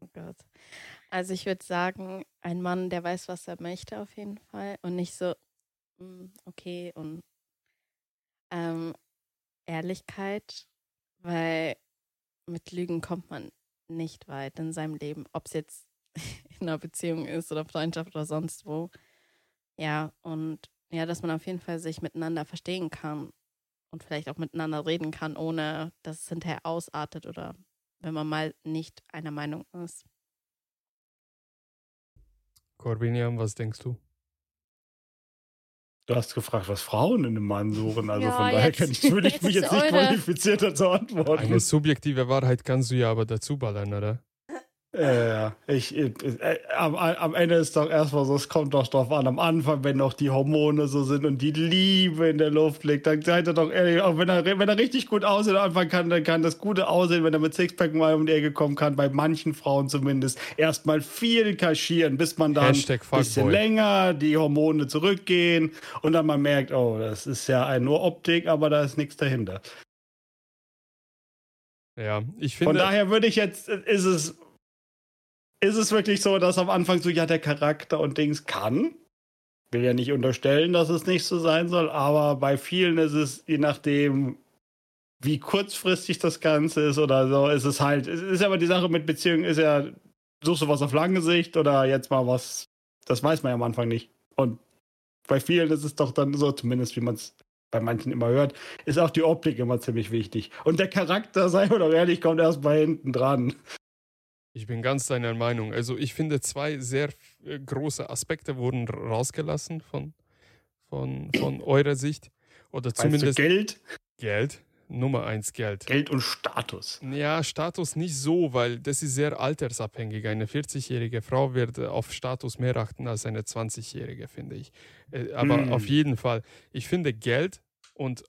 Oh Gott. Also ich würde sagen, ein Mann, der weiß, was er möchte auf jeden Fall und nicht so, mm, okay und ähm, Ehrlichkeit, weil mit Lügen kommt man nicht weit in seinem Leben, ob es jetzt (laughs) in einer Beziehung ist oder Freundschaft oder sonst wo. Ja, und ja, dass man auf jeden Fall sich miteinander verstehen kann und vielleicht auch miteinander reden kann, ohne dass es hinterher ausartet oder wenn man mal nicht einer Meinung ist.
Corbinian, was denkst du?
Du hast gefragt, was Frauen in einem Mann suchen. Also
Ja,
von daher
jetzt-
kann ich, würde ich mich jetzt nicht qualifizierter zu antworten.
Eine subjektive Wahrheit kannst du ja aber dazu ballern, oder?
Ja, ja. Ich, äh, äh, am, am Ende ist doch erstmal so, es kommt doch drauf an. Am Anfang, wenn noch die Hormone so sind und die Liebe in der Luft liegt, dann seid ihr doch ehrlich, auch wenn er, wenn er richtig gut aussieht am Anfang kann, dann kann das Gute aussehen, wenn er mit Sixpack mal um die Ecke kommen kann, bei manchen Frauen zumindest, erstmal viel kaschieren, bis man dann ein bisschen länger, die Hormone zurückgehen und dann man merkt, oh, das ist ja nur Optik, aber da ist nichts dahinter.
Ja, ich
Von
finde.
daher würde ich jetzt, ist es, ist es wirklich so, dass am Anfang so, ja, der Charakter und Dings kann. Will ja nicht unterstellen, dass es nicht so sein soll, aber bei vielen ist es, je nachdem, wie kurzfristig das Ganze ist oder so, ist es halt, es ist aber die Sache mit Beziehungen, ist ja, suchst du was auf lange Sicht oder jetzt mal was, das weiß man ja am Anfang nicht. Und bei vielen ist es doch dann so, zumindest wie man es bei manchen immer hört, ist auch die Optik immer ziemlich wichtig. Und der Charakter, (laughs) sei doch ehrlich, kommt erst bei hinten dran.
Ich bin ganz deiner Meinung. Also ich finde, zwei sehr äh, große Aspekte wurden rausgelassen von, von, von eurer Sicht. Oder zumindest
Geld,
Geld. Nummer eins Geld.
Geld und Status.
Ja, Status nicht so, weil das ist sehr altersabhängig. Eine 40-jährige Frau wird äh, auf Status mehr achten als eine 20-jährige, finde ich. Äh, Aber
Hm.
auf jeden Fall, ich finde Geld und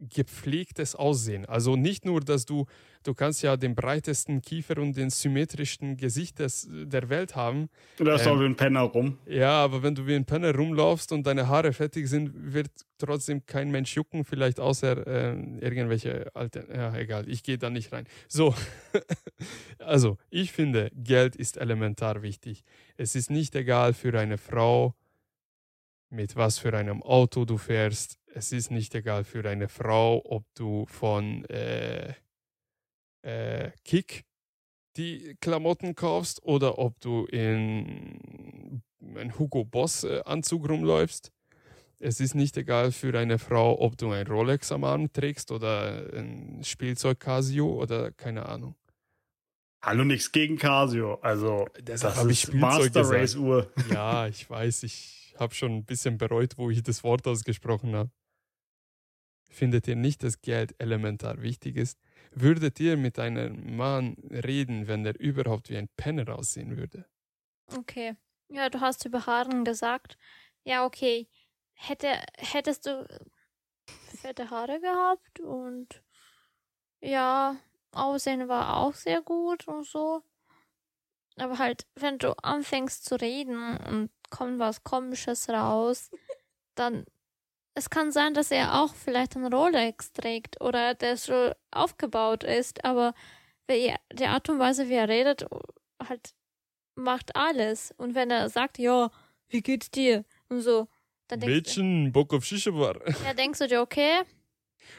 gepflegtes Aussehen. Also nicht nur, dass du, du kannst ja den breitesten Kiefer und den symmetrischsten Gesicht des, der Welt haben.
Du läufst
Ähm.
auch wie ein Penner rum.
Ja, aber wenn du wie ein Penner rumlaufst und deine Haare fettig sind, wird trotzdem kein Mensch jucken, vielleicht außer äh, irgendwelche alten. Ja, egal, ich gehe da nicht rein. So, (laughs) also ich finde, Geld ist elementar wichtig. Es ist nicht egal für eine Frau, mit was für einem Auto du fährst. Es ist nicht egal für eine Frau, ob du von äh, äh, Kick die Klamotten kaufst oder ob du in einen Hugo Boss äh, Anzug rumläufst. Es ist nicht egal für eine Frau, ob du ein Rolex am Arm trägst oder ein Spielzeug Casio oder keine Ahnung.
Hallo, nichts gegen Casio. Also,
Deshalb
das
habe ich
ist
Spielzeug
Master. Race Uhr.
Ja, ich weiß, ich habe schon ein bisschen bereut, wo ich das Wort ausgesprochen habe. Findet ihr nicht, dass Geld elementar wichtig ist? Würdet ihr mit einem Mann reden, wenn er überhaupt wie ein Penner aussehen würde?
Okay. Ja, du hast über Haaren gesagt. Ja, okay. Hätte, hättest du fette Haare gehabt und ja, Aussehen war auch sehr gut und so. Aber halt, wenn du anfängst zu reden und kommt was Komisches raus, dann es kann sein, dass er auch vielleicht einen Rolex trägt oder der so aufgebaut ist, aber die Art und Weise, wie er redet, halt macht alles. Und wenn er sagt, ja, wie geht's dir? Und so, dann denkst,
Mädchen, Bock auf Shisha-Bar.
ja, denkst du dir, okay,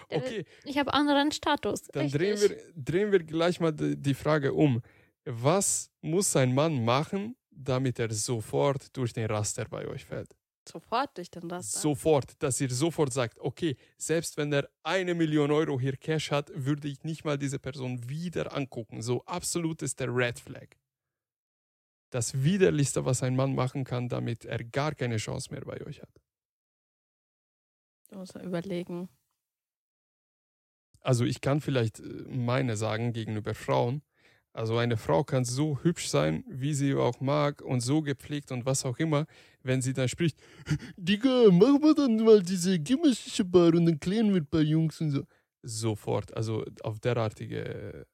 der-
Okay,
ich habe anderen Status.
dann
Richtig.
drehen wir, drehen wir gleich mal die, die Frage um. Was muss ein Mann machen, damit er sofort durch den Raster bei euch fällt?
Sofort durch den Raster.
Sofort, dass ihr sofort sagt, okay, selbst wenn er eine Million Euro hier Cash hat, würde ich nicht mal diese Person wieder angucken. So absolut ist der Red Flag. Das Widerlichste, was ein Mann machen kann, damit er gar keine Chance mehr bei euch hat.
Du musst mal überlegen.
Also ich kann vielleicht äh, meine sagen gegenüber Frauen. Also eine Frau kann so hübsch sein, wie sie auch mag und so gepflegt und was auch immer, wenn sie dann spricht, Digga, mach mal dann mal diese Gimmisch-Bar und dann klären wir ein paar Jungs und so. Sofort, also auf derartige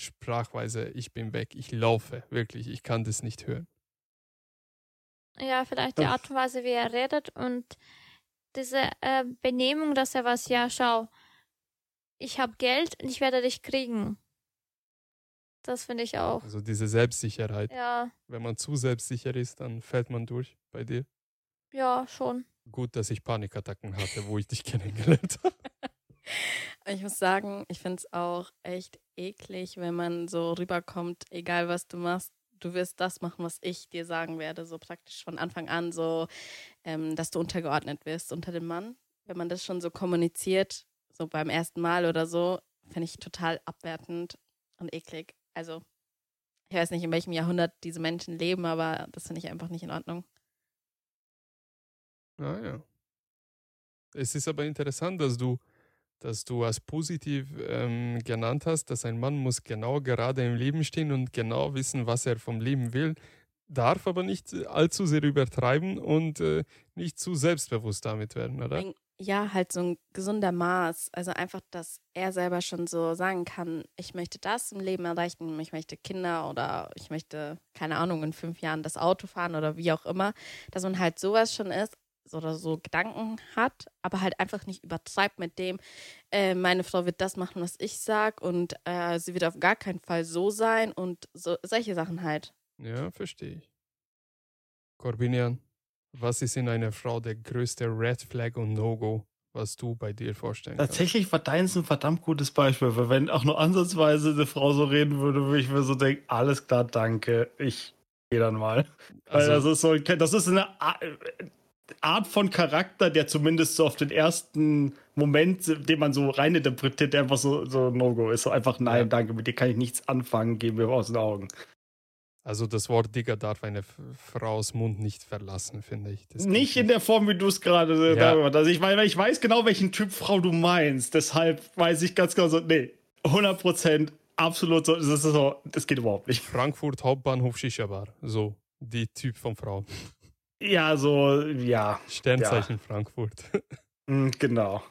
Sprachweise, ich bin weg, ich laufe, wirklich, ich kann das nicht hören.
Ja, vielleicht die. Art und Weise, wie er redet und diese äh, Benehmung, dass er was, ja, schau, ich habe Geld und ich werde dich kriegen. Das finde ich auch.
Also diese Selbstsicherheit.
Ja,
Wenn man zu selbstsicher ist, dann fällt man durch bei dir.
ja, schon.
Gut, dass ich Panikattacken hatte, wo ich dich (laughs) kennengelernt habe. (laughs)
Ich muss sagen, ich finde es auch echt eklig, wenn man so rüberkommt, egal was du machst, du wirst das machen, was ich dir sagen werde, so praktisch von Anfang an, so, ähm, dass du untergeordnet wirst unter dem Mann. Wenn man das schon so kommuniziert, so beim ersten Mal oder so, finde ich total abwertend und eklig. Also, ich weiß nicht, in welchem Jahrhundert diese Menschen leben, aber das finde ich einfach nicht in Ordnung.
Ah ja. Es ist aber interessant, dass du, dass du als positiv ähm, genannt hast, dass ein Mann muss genau gerade im Leben stehen und genau wissen, was er vom Leben will, darf aber nicht allzu sehr übertreiben und äh, nicht zu selbstbewusst damit werden, oder?
Ja, halt so ein gesunder Maß. Also einfach, dass er selber schon so sagen kann, ich möchte das im Leben erreichen, ich möchte Kinder oder ich möchte, keine Ahnung, in fünf Jahren das Auto fahren oder wie auch immer. Dass man halt sowas schon ist oder so Gedanken hat, aber halt einfach nicht übertreibt mit dem, äh, meine Frau wird das machen, was ich sag und äh, sie wird auf gar keinen Fall so sein und so solche Sachen halt.
Ja, verstehe ich. Corbinian, was ist in einer Frau der größte Red Flag und No-Go, was du bei dir vorstellen kannst?
Tatsächlich war deins ein verdammt gutes Beispiel, weil wenn auch nur ansatzweise eine Frau so reden würde, würde ich mir so denken, alles klar, danke, ich gehe dann mal. Weil
Also,
das ist so, das ist eine Art von Charakter, der zumindest so auf den ersten Moment, den man so reininterpretiert, der einfach so, so No-Go ist. So einfach, nein,
Ja.
danke, mit dir kann ich nichts anfangen, gehen wir aus den Augen.
Also das Wort Digger darf eine Frau's Mund nicht verlassen, finde ich. Das
Nicht in der Form, wie du es gerade
Ja.
darüber hast. Also ich, weiß, ich weiß genau, welchen Typ Frau du meinst. Deshalb weiß ich ganz genau so, nee, 100 Prozent, absolut so, das ist so, das geht überhaupt nicht.
Frankfurt Hauptbahnhof Shisha Bar. So, die Typ von Frau.
Ja, so, ja,
Sternzeichen Frankfurt. (laughs)
mm, genau.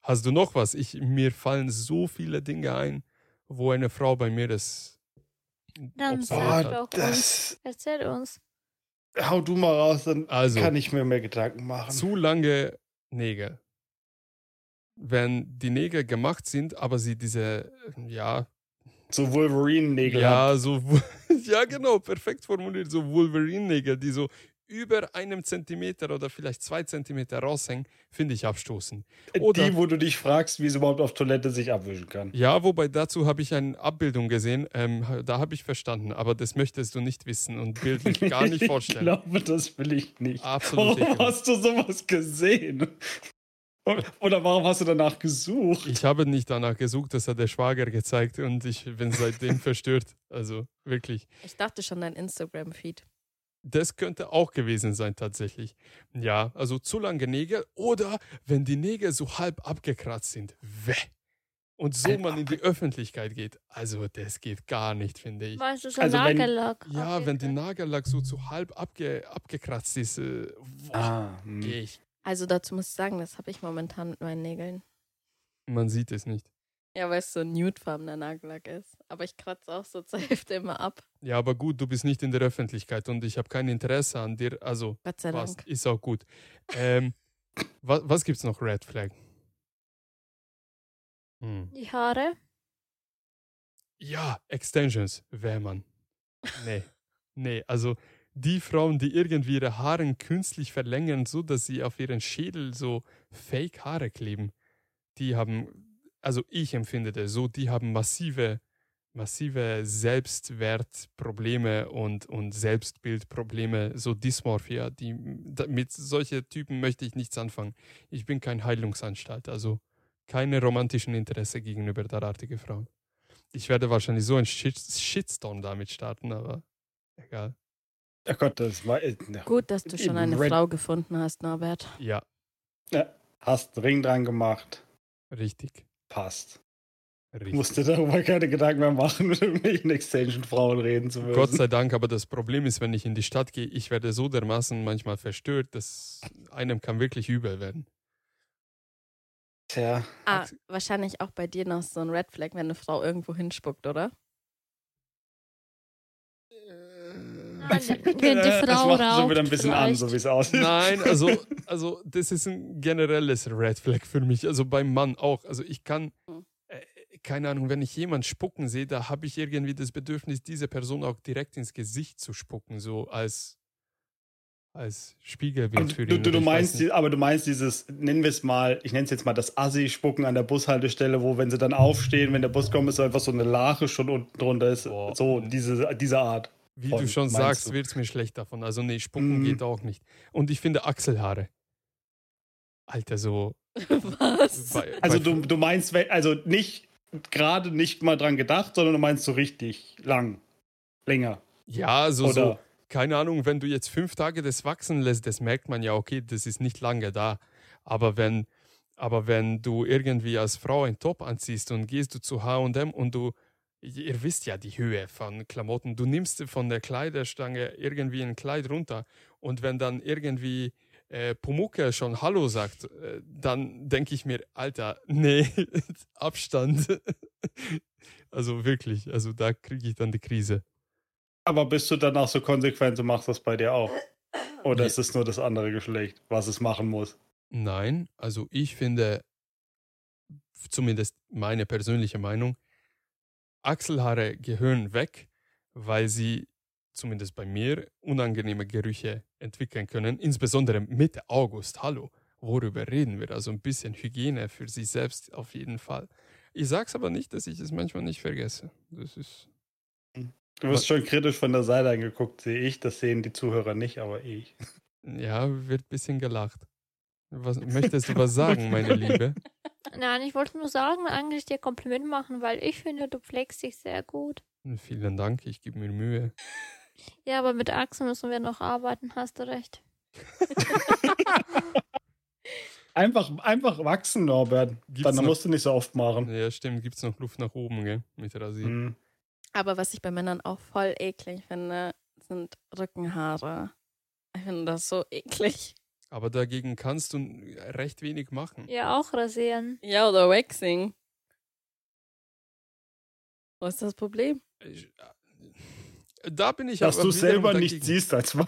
Hast du noch was? Ich, mir fallen so viele Dinge ein, wo eine Frau bei mir das
Dann sag doch uns.
das,
Erzähl uns.
hau du mal raus, dann
Also,
kann ich mir mehr Gedanken machen.
zu lange Nägel. Wenn die Nägel gemacht sind, aber sie diese, ja,
So Wolverine-Nägel.
ja, so, (laughs) ja, genau, perfekt formuliert, so Wolverine-Nägel, die so über einem Zentimeter oder vielleicht zwei Zentimeter raushängen, finde ich abstoßend. oder-
Die, wo du dich fragst, wie sie überhaupt auf Toilette sich abwischen kann.
Ja, wobei dazu habe ich eine Abbildung gesehen, ähm, da habe ich verstanden, aber das möchtest du nicht wissen und bildlich (laughs) gar nicht
Ich
vorstellen.
glaube, das will ich nicht.
Absolut
Warum
ekelhaft.
hast du sowas gesehen? Oder warum hast du danach gesucht?
Ich habe nicht danach gesucht, das hat der Schwager gezeigt und ich bin seitdem (laughs) verstört. Also wirklich.
Ich dachte schon dein Instagram-Feed.
Das könnte auch gewesen sein tatsächlich. Ja, also zu lange Nägel oder wenn die Nägel so halb abgekratzt sind. Weh. Und so
Halb
man in die Öffentlichkeit geht. Also das geht gar nicht, finde ich.
Weißt du, so
Also wenn-
Nagellack.
Ja,
auf
wenn die. Nagellack so zu halb abge, abgekratzt ist, äh, boah,
Ah, hm.
geh ich.
Also dazu muss ich sagen, das habe ich momentan mit meinen Nägeln.
Man sieht es nicht.
Ja, weil es so ein nudefarbener Nagellack ist. Aber ich kratze auch so zur (laughs) Hälfte immer ab.
Ja, aber gut, du bist nicht in der Öffentlichkeit und ich habe kein Interesse an dir. Also,
Gott sei
passt,
Dank.
ist auch gut. Ähm, (laughs) was, was gibt's noch Red Flag? Hm.
Die Haare.
Ja, Extensions, wäre man. Nee, nee, also die Frauen, die irgendwie ihre Haare künstlich verlängern, so dass sie auf ihren Schädel so Fake Haare kleben, die haben, also ich empfinde das so, die haben massive, massive Selbstwertprobleme und, und Selbstbildprobleme, so Dysmorphia. Die, mit solchen Typen möchte ich nichts anfangen. Ich bin kein Heilungsanstalt, also keine romantischen Interesse gegenüber derartigen Frauen. Ich werde wahrscheinlich so einen Shit Shitstorm damit starten, aber egal.
Ach Gott, das war. äh,
Gut, dass du schon eine
Red-
Frau gefunden hast, Norbert.
Ja,
Hast einen Ring dran gemacht.
richtig.
Passt.
richtig.
Musst dir darüber keine Gedanken mehr machen, (laughs) mit irgendwelchen Extension-Frauen reden zu müssen.
Gott sei Dank, aber das Problem ist, wenn ich in die Stadt gehe, ich werde so dermaßen manchmal verstört, dass einem kann wirklich übel werden.
Tja,
Ah, wahrscheinlich auch bei dir noch so ein Red Flag, wenn eine Frau irgendwo hinspuckt, oder?
Wenn (laughs) die
das
Frau
macht so
raucht,
wieder ein bisschen an,
vielleicht.
so wie es aussieht.
Nein, also, (laughs) also das ist ein generelles Red Flag für mich. Also beim Mann auch. Also ich kann, äh, keine Ahnung, wenn ich jemanden spucken sehe, da habe ich irgendwie das Bedürfnis, diese Person auch direkt ins Gesicht zu spucken, so als, als Spiegelbild
Aber
für
du,
ihn.
du, du meinst, die- aber du meinst dieses, nennen wir es mal, ich nenne es jetzt mal das Assi-Spucken an der Bushaltestelle, wo wenn sie dann aufstehen, wenn der Bus kommt, ist so einfach so eine Lache schon unten drunter ist.
Boah.
So, diese, diese Art.
Wie
Von,
du schon sagst, wird es mir schlecht davon. Also nee, spucken
Mm.
geht auch nicht. Und ich finde Achselhaare. Alter, so. (laughs)
Was?
Bei,
Also
bei,
du, du meinst, also nicht gerade nicht mal dran gedacht, sondern du meinst so richtig lang, länger.
Ja, so, so,
Oder
keine Ahnung, wenn du jetzt fünf Tage das wachsen lässt, das merkt man ja, okay, das ist nicht lange da. Aber wenn, aber wenn du irgendwie als Frau ein Top anziehst und gehst du zu H&M und du, ihr wisst ja die Höhe von Klamotten, du nimmst von der Kleiderstange irgendwie ein Kleid runter und wenn dann irgendwie äh, Pumucke schon Hallo sagt, äh, dann denke ich mir, Alter, nee, (laughs) Abstand. (laughs) also wirklich, also da kriege ich dann die Krise.
aber bist du dann auch so konsequent und machst das bei dir auch? (clears throat) Oder
Nee.
ist es nur das andere Geschlecht, was es machen muss?
Nein, also ich finde, zumindest meine persönliche Meinung, Achselhaare gehören weg, weil sie zumindest bei mir unangenehme Gerüche entwickeln können, insbesondere Mitte August. Hallo, worüber reden wir? Also ein bisschen Hygiene für sich selbst auf jeden Fall. Ich sag's aber nicht, dass ich es manchmal nicht vergesse. Das ist
Du wirst schon kritisch von der Seite angeguckt, sehe ich. Das sehen die Zuhörer nicht, aber ich.
ja, wird ein bisschen gelacht. Was, möchtest du was sagen, meine (laughs) Liebe?
Nein, ich wollte nur sagen, eigentlich dir Kompliment machen, weil ich finde, du pflegst dich sehr gut.
Vielen Dank, ich gebe mir Mühe.
Ja, aber mit Axel müssen wir noch arbeiten, hast du recht. (laughs)
Einfach, einfach wachsen, Norbert.
Gibt's
Dann
noch-
musst du nicht so oft machen.
Ja, stimmt, gibt es noch Luft nach oben, gell? Mit Rasier.
Hm.
Aber was ich bei Männern auch voll eklig finde, sind Rückenhaare. Ich finde das so eklig.
Aber dagegen kannst du recht wenig machen.
Ja, auch rasieren.
Ja, oder Waxing. Wo ist das Problem?
Ich, äh, da bin ich
Dass
aber
du selber
dagegen.
nicht siehst als Mann.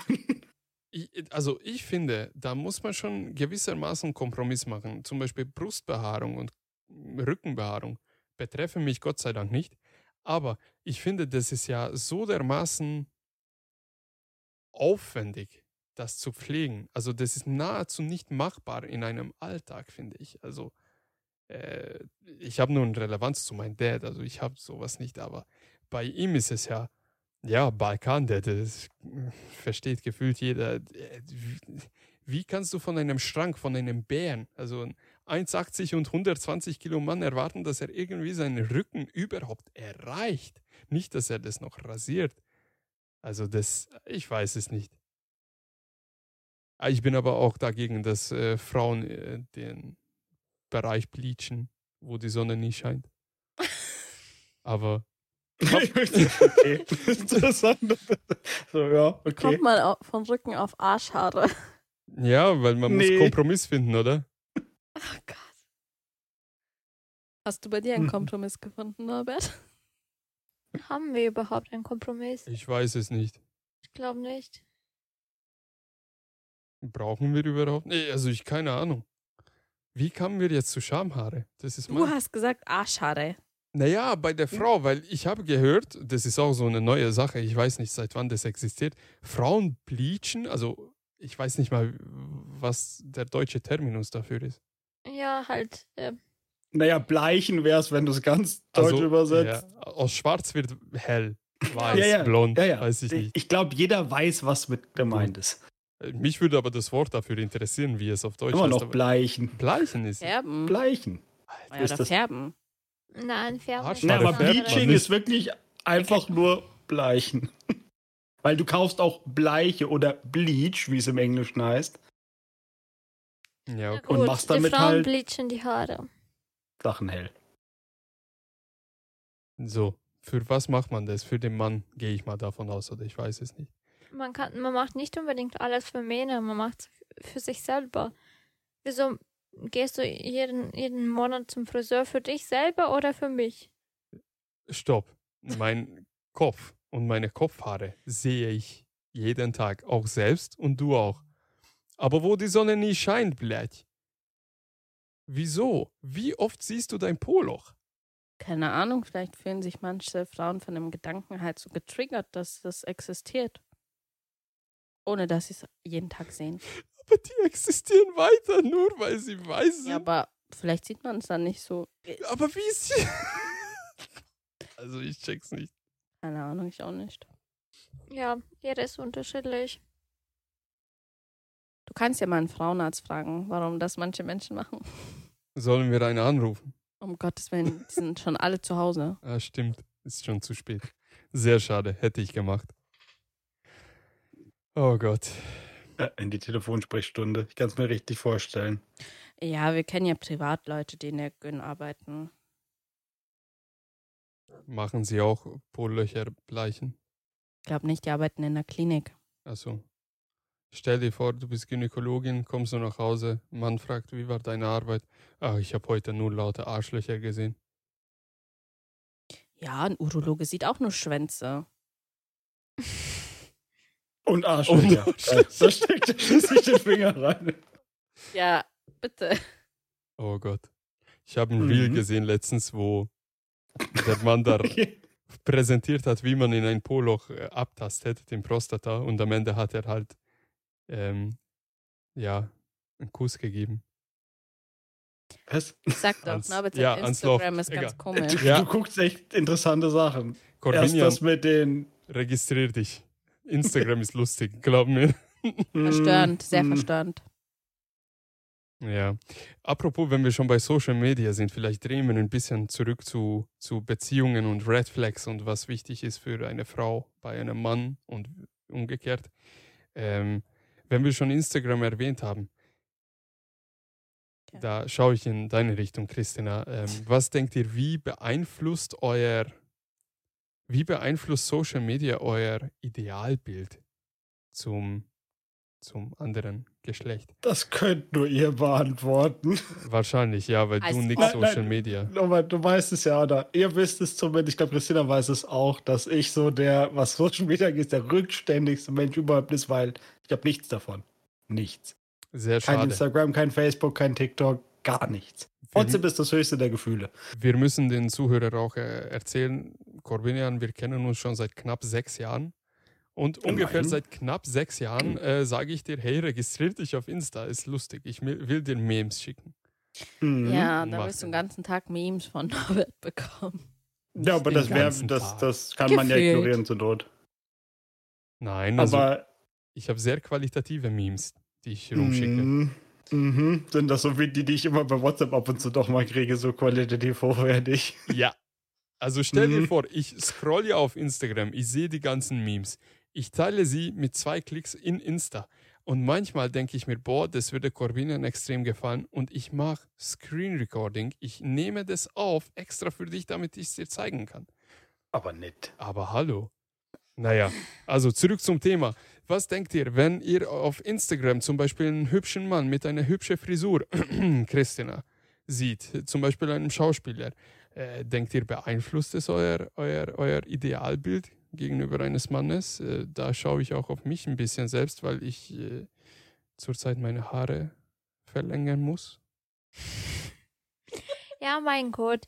Ich, also ich finde, da muss man schon gewissermaßen einen Kompromiss machen. Zum Beispiel Brustbehaarung und Rückenbehaarung betreffen mich Gott sei Dank nicht. Aber ich finde, das ist ja so dermaßen aufwendig, das zu pflegen. Also das ist nahezu nicht machbar in einem Alltag, finde ich. Also äh, ich habe nur eine Relevanz zu meinem Dad, also ich habe sowas nicht, aber bei ihm ist es ja, ja, Balkan-Dad, das versteht gefühlt jeder. Äh, Wie, kannst du von einem Schrank, von einem Bären, also ein 1,80 und 120 Kilo Mann erwarten, dass er irgendwie seinen Rücken überhaupt erreicht? Nicht, dass er das noch rasiert. Also das, ich weiß es nicht. Ah, Ich bin aber auch dagegen, dass äh, Frauen äh, den Bereich bleachen, wo die Sonne nie scheint. Aber (laughs)
okay. Interessant. (laughs) (laughs) So, ja, okay.
Kommt man au- vom Rücken auf Arschhaare.
ja, weil man
Nee.
muss Kompromiss finden, oder?
Oh Gott. Hast du bei dir einen
Mhm.
Kompromiss gefunden, Norbert?
Haben wir überhaupt einen Kompromiss?
Ich weiß es nicht.
Ich glaube nicht.
Brauchen wir überhaupt? Nee, also ich keine Ahnung. Wie kamen wir jetzt zu Schamhaare? Das ist
Du
mein.
hast gesagt Arschhaare.
Naja, bei der Frau, weil ich habe gehört, das ist auch so eine neue Sache, ich weiß nicht, seit wann das existiert. Frauen bleachen, also ich weiß nicht mal, was der deutsche Terminus dafür ist.
Ja, halt. Äh,
Naja, bleichen wäre es, wenn du es ganz deutsch
Also,
übersetzt.
Ja, aus schwarz wird hell, weiß,
Ja, ja,
blond,
Ja, ja.
weiß Ich, nicht.
ich glaube, jeder weiß, was mit gemeint ist.
Mich würde aber das Wort dafür interessieren, wie es auf Deutsch
Immer
heißt.
noch
aber
bleichen.
Bleichen ist.
Färben.
Bleichen.
Ja,
ist
oder
das-
färben.
nein, Färben. was
aber. Bleaching ist wirklich einfach nur bleichen. (laughs) Weil du kaufst auch Bleiche oder Bleach, wie es im Englischen heißt,
Ja, okay.
Und machst
die
damit
Frauen
halt-
bleachen die Haare.
Sachen hell.
So, für was macht man das? Für den Mann gehe ich mal davon aus, oder ich weiß es nicht.
Man, kann, man macht nicht unbedingt alles für Männer, man macht es für sich selber. Wieso gehst du jeden, jeden Monat zum Friseur für dich selber oder für mich?
Stopp. Mein Kopf und meine Kopfhaare sehe ich jeden Tag, auch selbst und du auch. Aber wo die Sonne nie scheint, blöd. Wieso? Wie oft siehst du dein Poloch?
Keine Ahnung, vielleicht fühlen sich manche Frauen von dem Gedanken halt so getriggert, dass das existiert. Ohne dass sie es jeden Tag sehen.
Aber die existieren weiter, nur weil sie weiß sind.
Ja, aber vielleicht sieht man es dann nicht so.
aber wie ist sie? (laughs) also ich check's nicht.
Keine Ahnung, ich auch nicht.
Ja, jeder ist unterschiedlich.
Du kannst ja mal einen Frauenarzt fragen, warum das manche Menschen machen.
Sollen wir eine anrufen?
Um Gottes Willen, die sind schon alle zu Hause.
Ah, stimmt. Ist schon zu spät. Sehr schade. Hätte ich gemacht. Oh Gott.
Ja, in die Telefonsprechstunde. Ich kann es mir richtig vorstellen.
Ja, wir kennen ja Privatleute, die in der Gyn arbeiten.
Machen Sie auch Pollöcher bleichen?
Ich glaube nicht, die arbeiten in der Klinik.
Also, stell dir vor, du bist Gynäkologin, kommst du nach Hause, Mann fragt, wie war deine Arbeit? Ach, ich habe heute nur laute Arschlöcher gesehen.
Ja, ein Urologe sieht auch nur Schwänze. (laughs)
Und Arschlöcher.
Und
Ja, Da steckt der schließlich den Finger rein.
Ja, bitte.
Oh Gott. Ich habe ein Reel
Mhm.
gesehen letztens, wo der Mann da präsentiert hat, wie man in ein Poloch äh, abtastet, den Prostata, und am Ende hat er halt, ähm, ja, einen Kuss gegeben.
Was?
Sag doch,
Ans-
Norbert
ja, ans Loch.
Instagram ist ganz komisch.
Ja.
Du guckst echt interessante Sachen. Erst
Corbinian,
das mit den.
registrier dich. Instagram ist lustig, glaub mir.
Verstörend, sehr
Mm,
verstörend.
Ja. Apropos, wenn wir schon bei Social Media sind, vielleicht drehen wir ein bisschen zurück zu, zu Beziehungen und Red Flags und was wichtig ist für eine Frau bei einem Mann und umgekehrt. Ähm, wenn wir schon Instagram erwähnt haben,
Ja.
da schaue ich in deine Richtung, Christina. Ähm, was denkt ihr, wie beeinflusst euer, wie beeinflusst Social Media euer Idealbild zum, zum anderen Geschlecht?
Das könnt nur ihr beantworten.
Wahrscheinlich, ja, weil
Also-
du nix
Nein,
Social
nein.
Media.
Aber du weißt es ja, oder ihr wisst es zumindest, ich glaube, Christina weiß es auch, dass ich so der, was Social Media geht, der rückständigste Mensch überhaupt ist, weil ich habe nichts davon. Nichts.
Sehr
Kein
schade.
Instagram, kein Facebook, kein TikTok, gar nichts.
Wir,
ist das höchste der Gefühle.
wir müssen den Zuhörern auch äh, erzählen, Corbinian, wir kennen uns schon seit knapp sechs Jahren. Und
Immerhin.
ungefähr seit knapp sechs Jahren äh, sage ich dir, hey, registrier dich auf Insta, ist lustig. Ich will dir Memes schicken.
Mhm.
Ja, da
Macht
wirst du den ganzen Tag Memes von (laughs) Norbert bekommen.
Ja, aber
Den
das wäre,
ganzen
das, das kann man ja
Gefühlt.
ignorieren zur Not.
Nein, also
Aber
ich habe sehr qualitative Memes, die ich rumschicke.
Mhm. Mhm. Sind das so wie die, die ich immer bei WhatsApp ab und zu doch mal kriege, so qualitativ hochwertig? (laughs)
Ja. Also stell dir
Mhm.
vor, ich scroll ja auf Instagram, ich sehe die ganzen Memes. Ich teile sie mit zwei Klicks in Insta. Und manchmal denke ich mir, boah, das würde Corbinian extrem gefallen. Und ich mache Screen Recording. Ich nehme das auf, extra für dich, damit ich es dir zeigen kann.
Aber nett.
Aber hallo. Naja, also zurück zum Thema. Was denkt ihr, wenn ihr auf Instagram zum Beispiel einen hübschen Mann mit einer hübschen Frisur, (clears throat) Christina, sieht, zum Beispiel einem Schauspieler. Äh, denkt ihr, beeinflusst es euer, euer, euer Idealbild gegenüber eines Mannes? Äh, da schaue ich auch auf mich ein bisschen selbst, weil ich äh, zurzeit meine Haare verlängern muss.
Ja, mein Gott.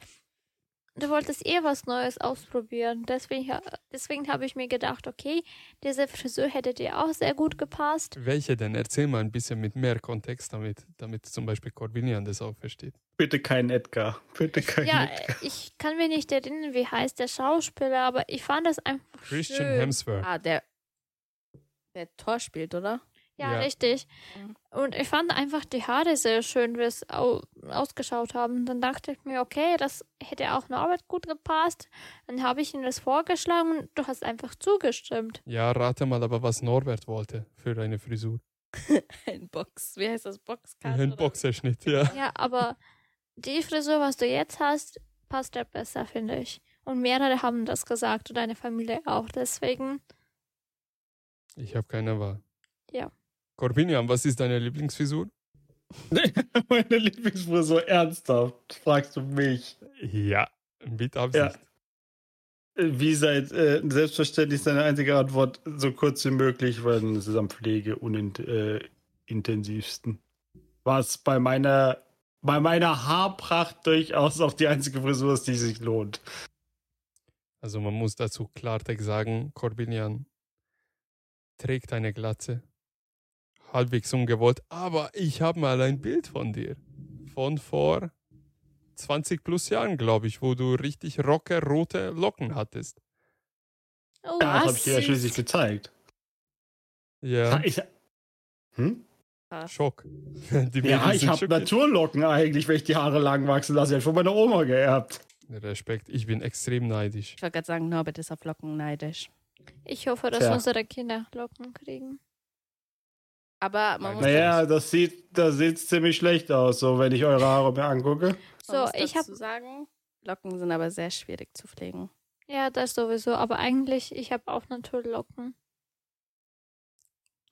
Du wolltest eh was Neues ausprobieren. Deswegen, deswegen habe ich mir gedacht, okay, diese Frisur hätte dir auch sehr gut gepasst.
Welche denn? Erzähl mal ein bisschen mit mehr Kontext, damit, damit zum Beispiel Corbinian das auch versteht.
Bitte kein Edgar. Bitte kein
Ja,
Edgar.
ich kann mir nicht erinnern, wie heißt der Schauspieler, aber ich fand das einfach
Christian
schön.
Hemsworth.
Ah, der, der Tor spielt, oder?
Ja,
Ja.
richtig. Und ich fand einfach die Haare sehr schön, wie es au ausgeschaut haben. Dann dachte ich mir, okay, das hätte auch Norbert gut gepasst. Dann habe ich ihm das vorgeschlagen und du hast einfach zugestimmt.
Ja, rate mal aber, was Norbert wollte für eine Frisur. (laughs)
Ein Box. Wie heißt das? Boxcut?
Ein? Boxerschnitt, ja.
Ja, aber die Frisur, was du jetzt hast, passt ja besser, finde ich. Und mehrere haben das gesagt und deine Familie auch. Deswegen,
Ich habe keine Wahl.
Ja.
Corbinian, was ist deine Lieblingsfrisur? (laughs)
Meine Lieblingsfrisur, ernsthaft, fragst du mich.
Ja, mit Absicht.
Wie seit äh, selbstverständlich seine einzige Antwort so kurz wie möglich, weil es ist am Pflege unintensivsten. Was bei meiner bei meiner Haarpracht durchaus auch die einzige Frisur ist, die sich lohnt.
Also man muss dazu Klartext sagen, Corbinian trägt eine Glatze. Halbwegs ungewollt, aber ich habe mal ein Bild von dir. Von vor 20 plus Jahren, glaube ich, wo du richtig rockerrote Locken hattest.
oh,
Ja, das habe ich dir ja schließlich gezeigt.
Ja,
Ich, hm?
Schock. (laughs) Die
Ja, ich habe. Naturlocken eigentlich, wenn ich die Haare lang wachsen lasse. Ich hab von meiner Oma geerbt.
Respekt, ich bin extrem neidisch.
Ich wollte gerade sagen, Norbert ist auf Locken neidisch.
Ich hoffe, dass
Tja.
unsere Kinder Locken kriegen.
Aber man muss
Naja, das sieht, das sieht ziemlich schlecht aus, so wenn ich eure Haare mir angucke.
So, ich habe
sagen, Locken sind aber sehr schwierig zu pflegen.
Ja, das sowieso, aber eigentlich, ich habe auch Naturlocken.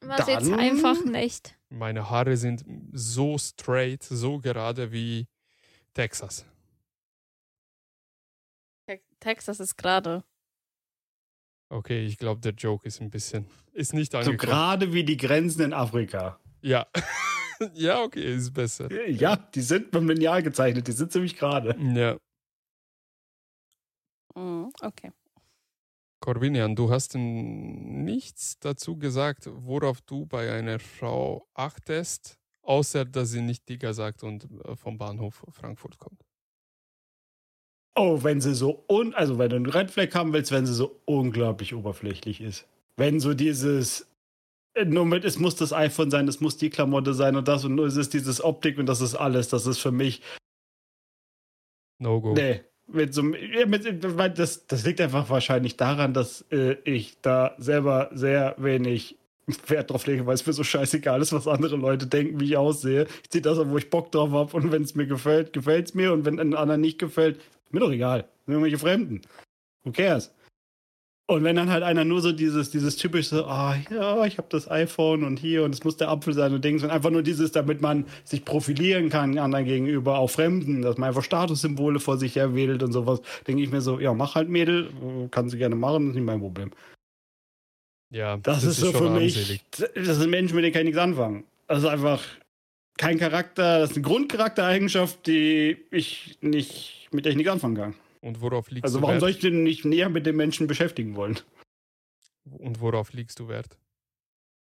Man
Dann-
sieht's einfach nicht.
Meine Haare sind so straight, so gerade wie Texas.
Te- Texas ist gerade.
Okay, ich glaube, der Joke ist ein bisschen, ist nicht
So
angekommen.
gerade wie die Grenzen in Afrika.
ja. (laughs) ja, okay, ist besser.
Ja, die sind beim Lineal gezeichnet, die sind ziemlich gerade.
Ja.
Mhm, okay.
Corvinian, du hast nichts dazu gesagt, worauf du bei einer Frau achtest, außer dass sie nicht Digger sagt und äh, vom Bahnhof Frankfurt kommt.
Oh, wenn sie so un, also wenn du einen Red Flag haben willst, wenn sie so unglaublich oberflächlich ist. Wenn so dieses, äh, nur mit, es muss das iPhone sein, es muss die Klamotte sein und das und nur es ist dieses Optik und das ist alles, das ist für mich,
No go.
nee. Mit so, einem- mit, das, das liegt einfach wahrscheinlich daran, dass äh, ich da selber sehr wenig Wert drauf lege, weil es mir so scheißegal ist, was andere Leute denken, wie ich aussehe. Ich ziehe das an, wo ich Bock drauf habe und wenn es mir gefällt, gefällt es mir und wenn den anderen nicht gefällt, mir doch egal. Sind irgendwelche Fremden. Who cares? Und wenn dann halt einer nur so dieses, dieses typische, ah ja, ich habe das iPhone und hier und es muss der Apfel sein und Dings und einfach nur dieses, damit man sich profilieren kann anderen gegenüber, auch Fremden, dass man einfach Statussymbole vor sich her wählt und sowas, denke ich mir so, ja, mach halt Mädel, kann sie gerne machen, ist nicht mein Problem.
Ja,
Das, ist so
schon
für mich, das sind Menschen, mit denen kann ich nichts anfangen. Das ist einfach kein Charakter, das ist eine Grundcharaktereigenschaft, die ich nicht, mit der ich nichts anfangen kann.
Und worauf liegst
Also
du
warum
Wert?
soll ich denn nicht näher mit den Menschen beschäftigen wollen?
Und worauf legst du Wert?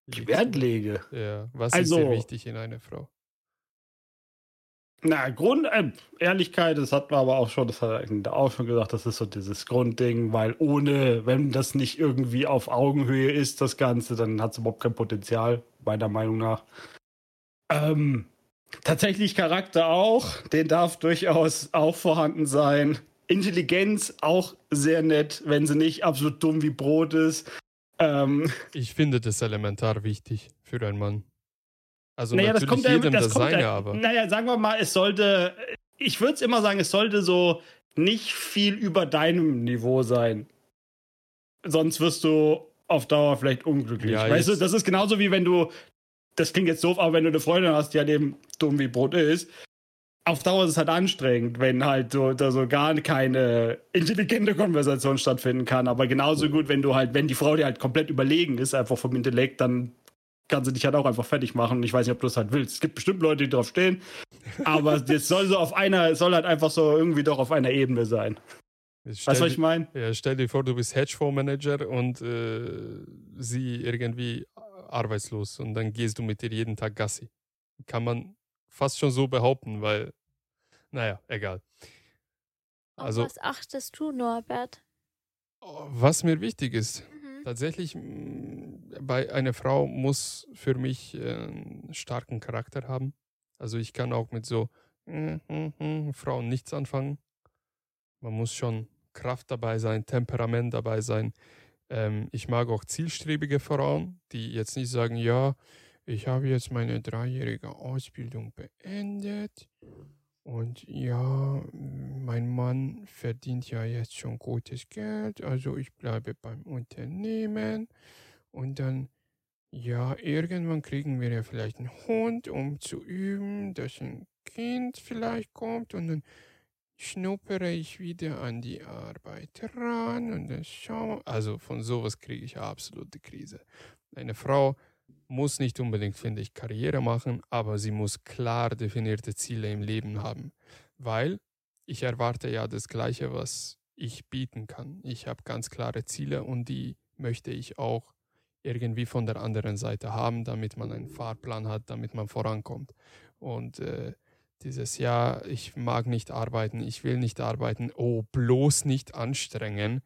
Ich
Legst
Wert lege.
Ja, was
Also-
ist dir wichtig in einer Frau?
Na, Grund, äh, Ehrlichkeit, das hat man aber auch schon, das hat er auch schon gesagt, das ist so dieses Grundding, weil ohne, wenn das nicht irgendwie auf Augenhöhe ist, das Ganze, dann hat es überhaupt kein Potenzial, meiner Meinung nach. Ähm, tatsächlich Charakter auch, den darf durchaus auch vorhanden sein. Intelligenz auch sehr nett, wenn sie nicht absolut dumm wie Brot ist. Ähm,
Ich finde das elementar wichtig für einen Mann. Also
naja, das
natürlich
kommt ja,
jedem
das
das
kommt
seine, aber
Naja, sagen wir mal, es sollte, ich würde es immer sagen, es sollte so nicht viel über deinem Niveau sein. Sonst wirst du auf Dauer vielleicht unglücklich.
Ja,
weißt du, das ist genauso wie wenn du, das klingt jetzt doof, aber wenn du eine Freundin hast, die halt eben dumm wie Brot ist, auf Dauer ist es halt anstrengend, wenn halt so, da so gar keine intelligente Konversation stattfinden kann. Aber genauso gut, wenn du halt, wenn die Frau dir halt komplett überlegen ist, einfach vom Intellekt, dann kann sie dich halt auch einfach fertig machen. Und ich weiß nicht, ob du es halt willst. Es gibt bestimmt Leute, die drauf stehen. Aber (laughs) es soll so auf einer, es soll halt einfach so irgendwie doch auf einer Ebene sein. Weißt du, was ich meine?
Ja, stell dir vor, du bist Hedgefondsmanager und äh, sie irgendwie arbeitslos und dann gehst du mit ihr jeden Tag Gassi. Kann man fast schon so behaupten, weil, naja, egal.
Also, Auf was achtest du, Norbert?
Oh, was mir wichtig ist, mhm. tatsächlich, bei einer Frau muss für mich äh, einen starken Charakter haben. Also ich kann auch mit so mm, mm, mm, Frauen nichts anfangen. Man muss schon Kraft dabei sein, Temperament dabei sein. Ähm, ich mag auch zielstrebige Frauen, die jetzt nicht sagen, ja, ich habe jetzt meine dreijährige Ausbildung beendet. Und ja, mein Mann verdient ja jetzt schon gutes Geld, also ich bleibe beim Unternehmen. Und dann, ja, irgendwann kriegen wir ja vielleicht einen Hund, um zu üben, dass ein Kind vielleicht kommt. Und dann schnuppere ich wieder an die Arbeit ran. Und dann schaue, also von sowas kriege ich absolute Krise. Eine Frau muss nicht unbedingt, finde ich, Karriere machen, aber sie muss klar definierte Ziele im Leben haben, weil ich erwarte ja das Gleiche, was ich bieten kann. Ich habe ganz klare Ziele und die möchte ich auch irgendwie von der anderen Seite haben, damit man einen Fahrplan hat, damit man vorankommt. Und äh, dieses Jahr, ich mag nicht arbeiten, ich will nicht arbeiten, oh, bloß nicht anstrengen,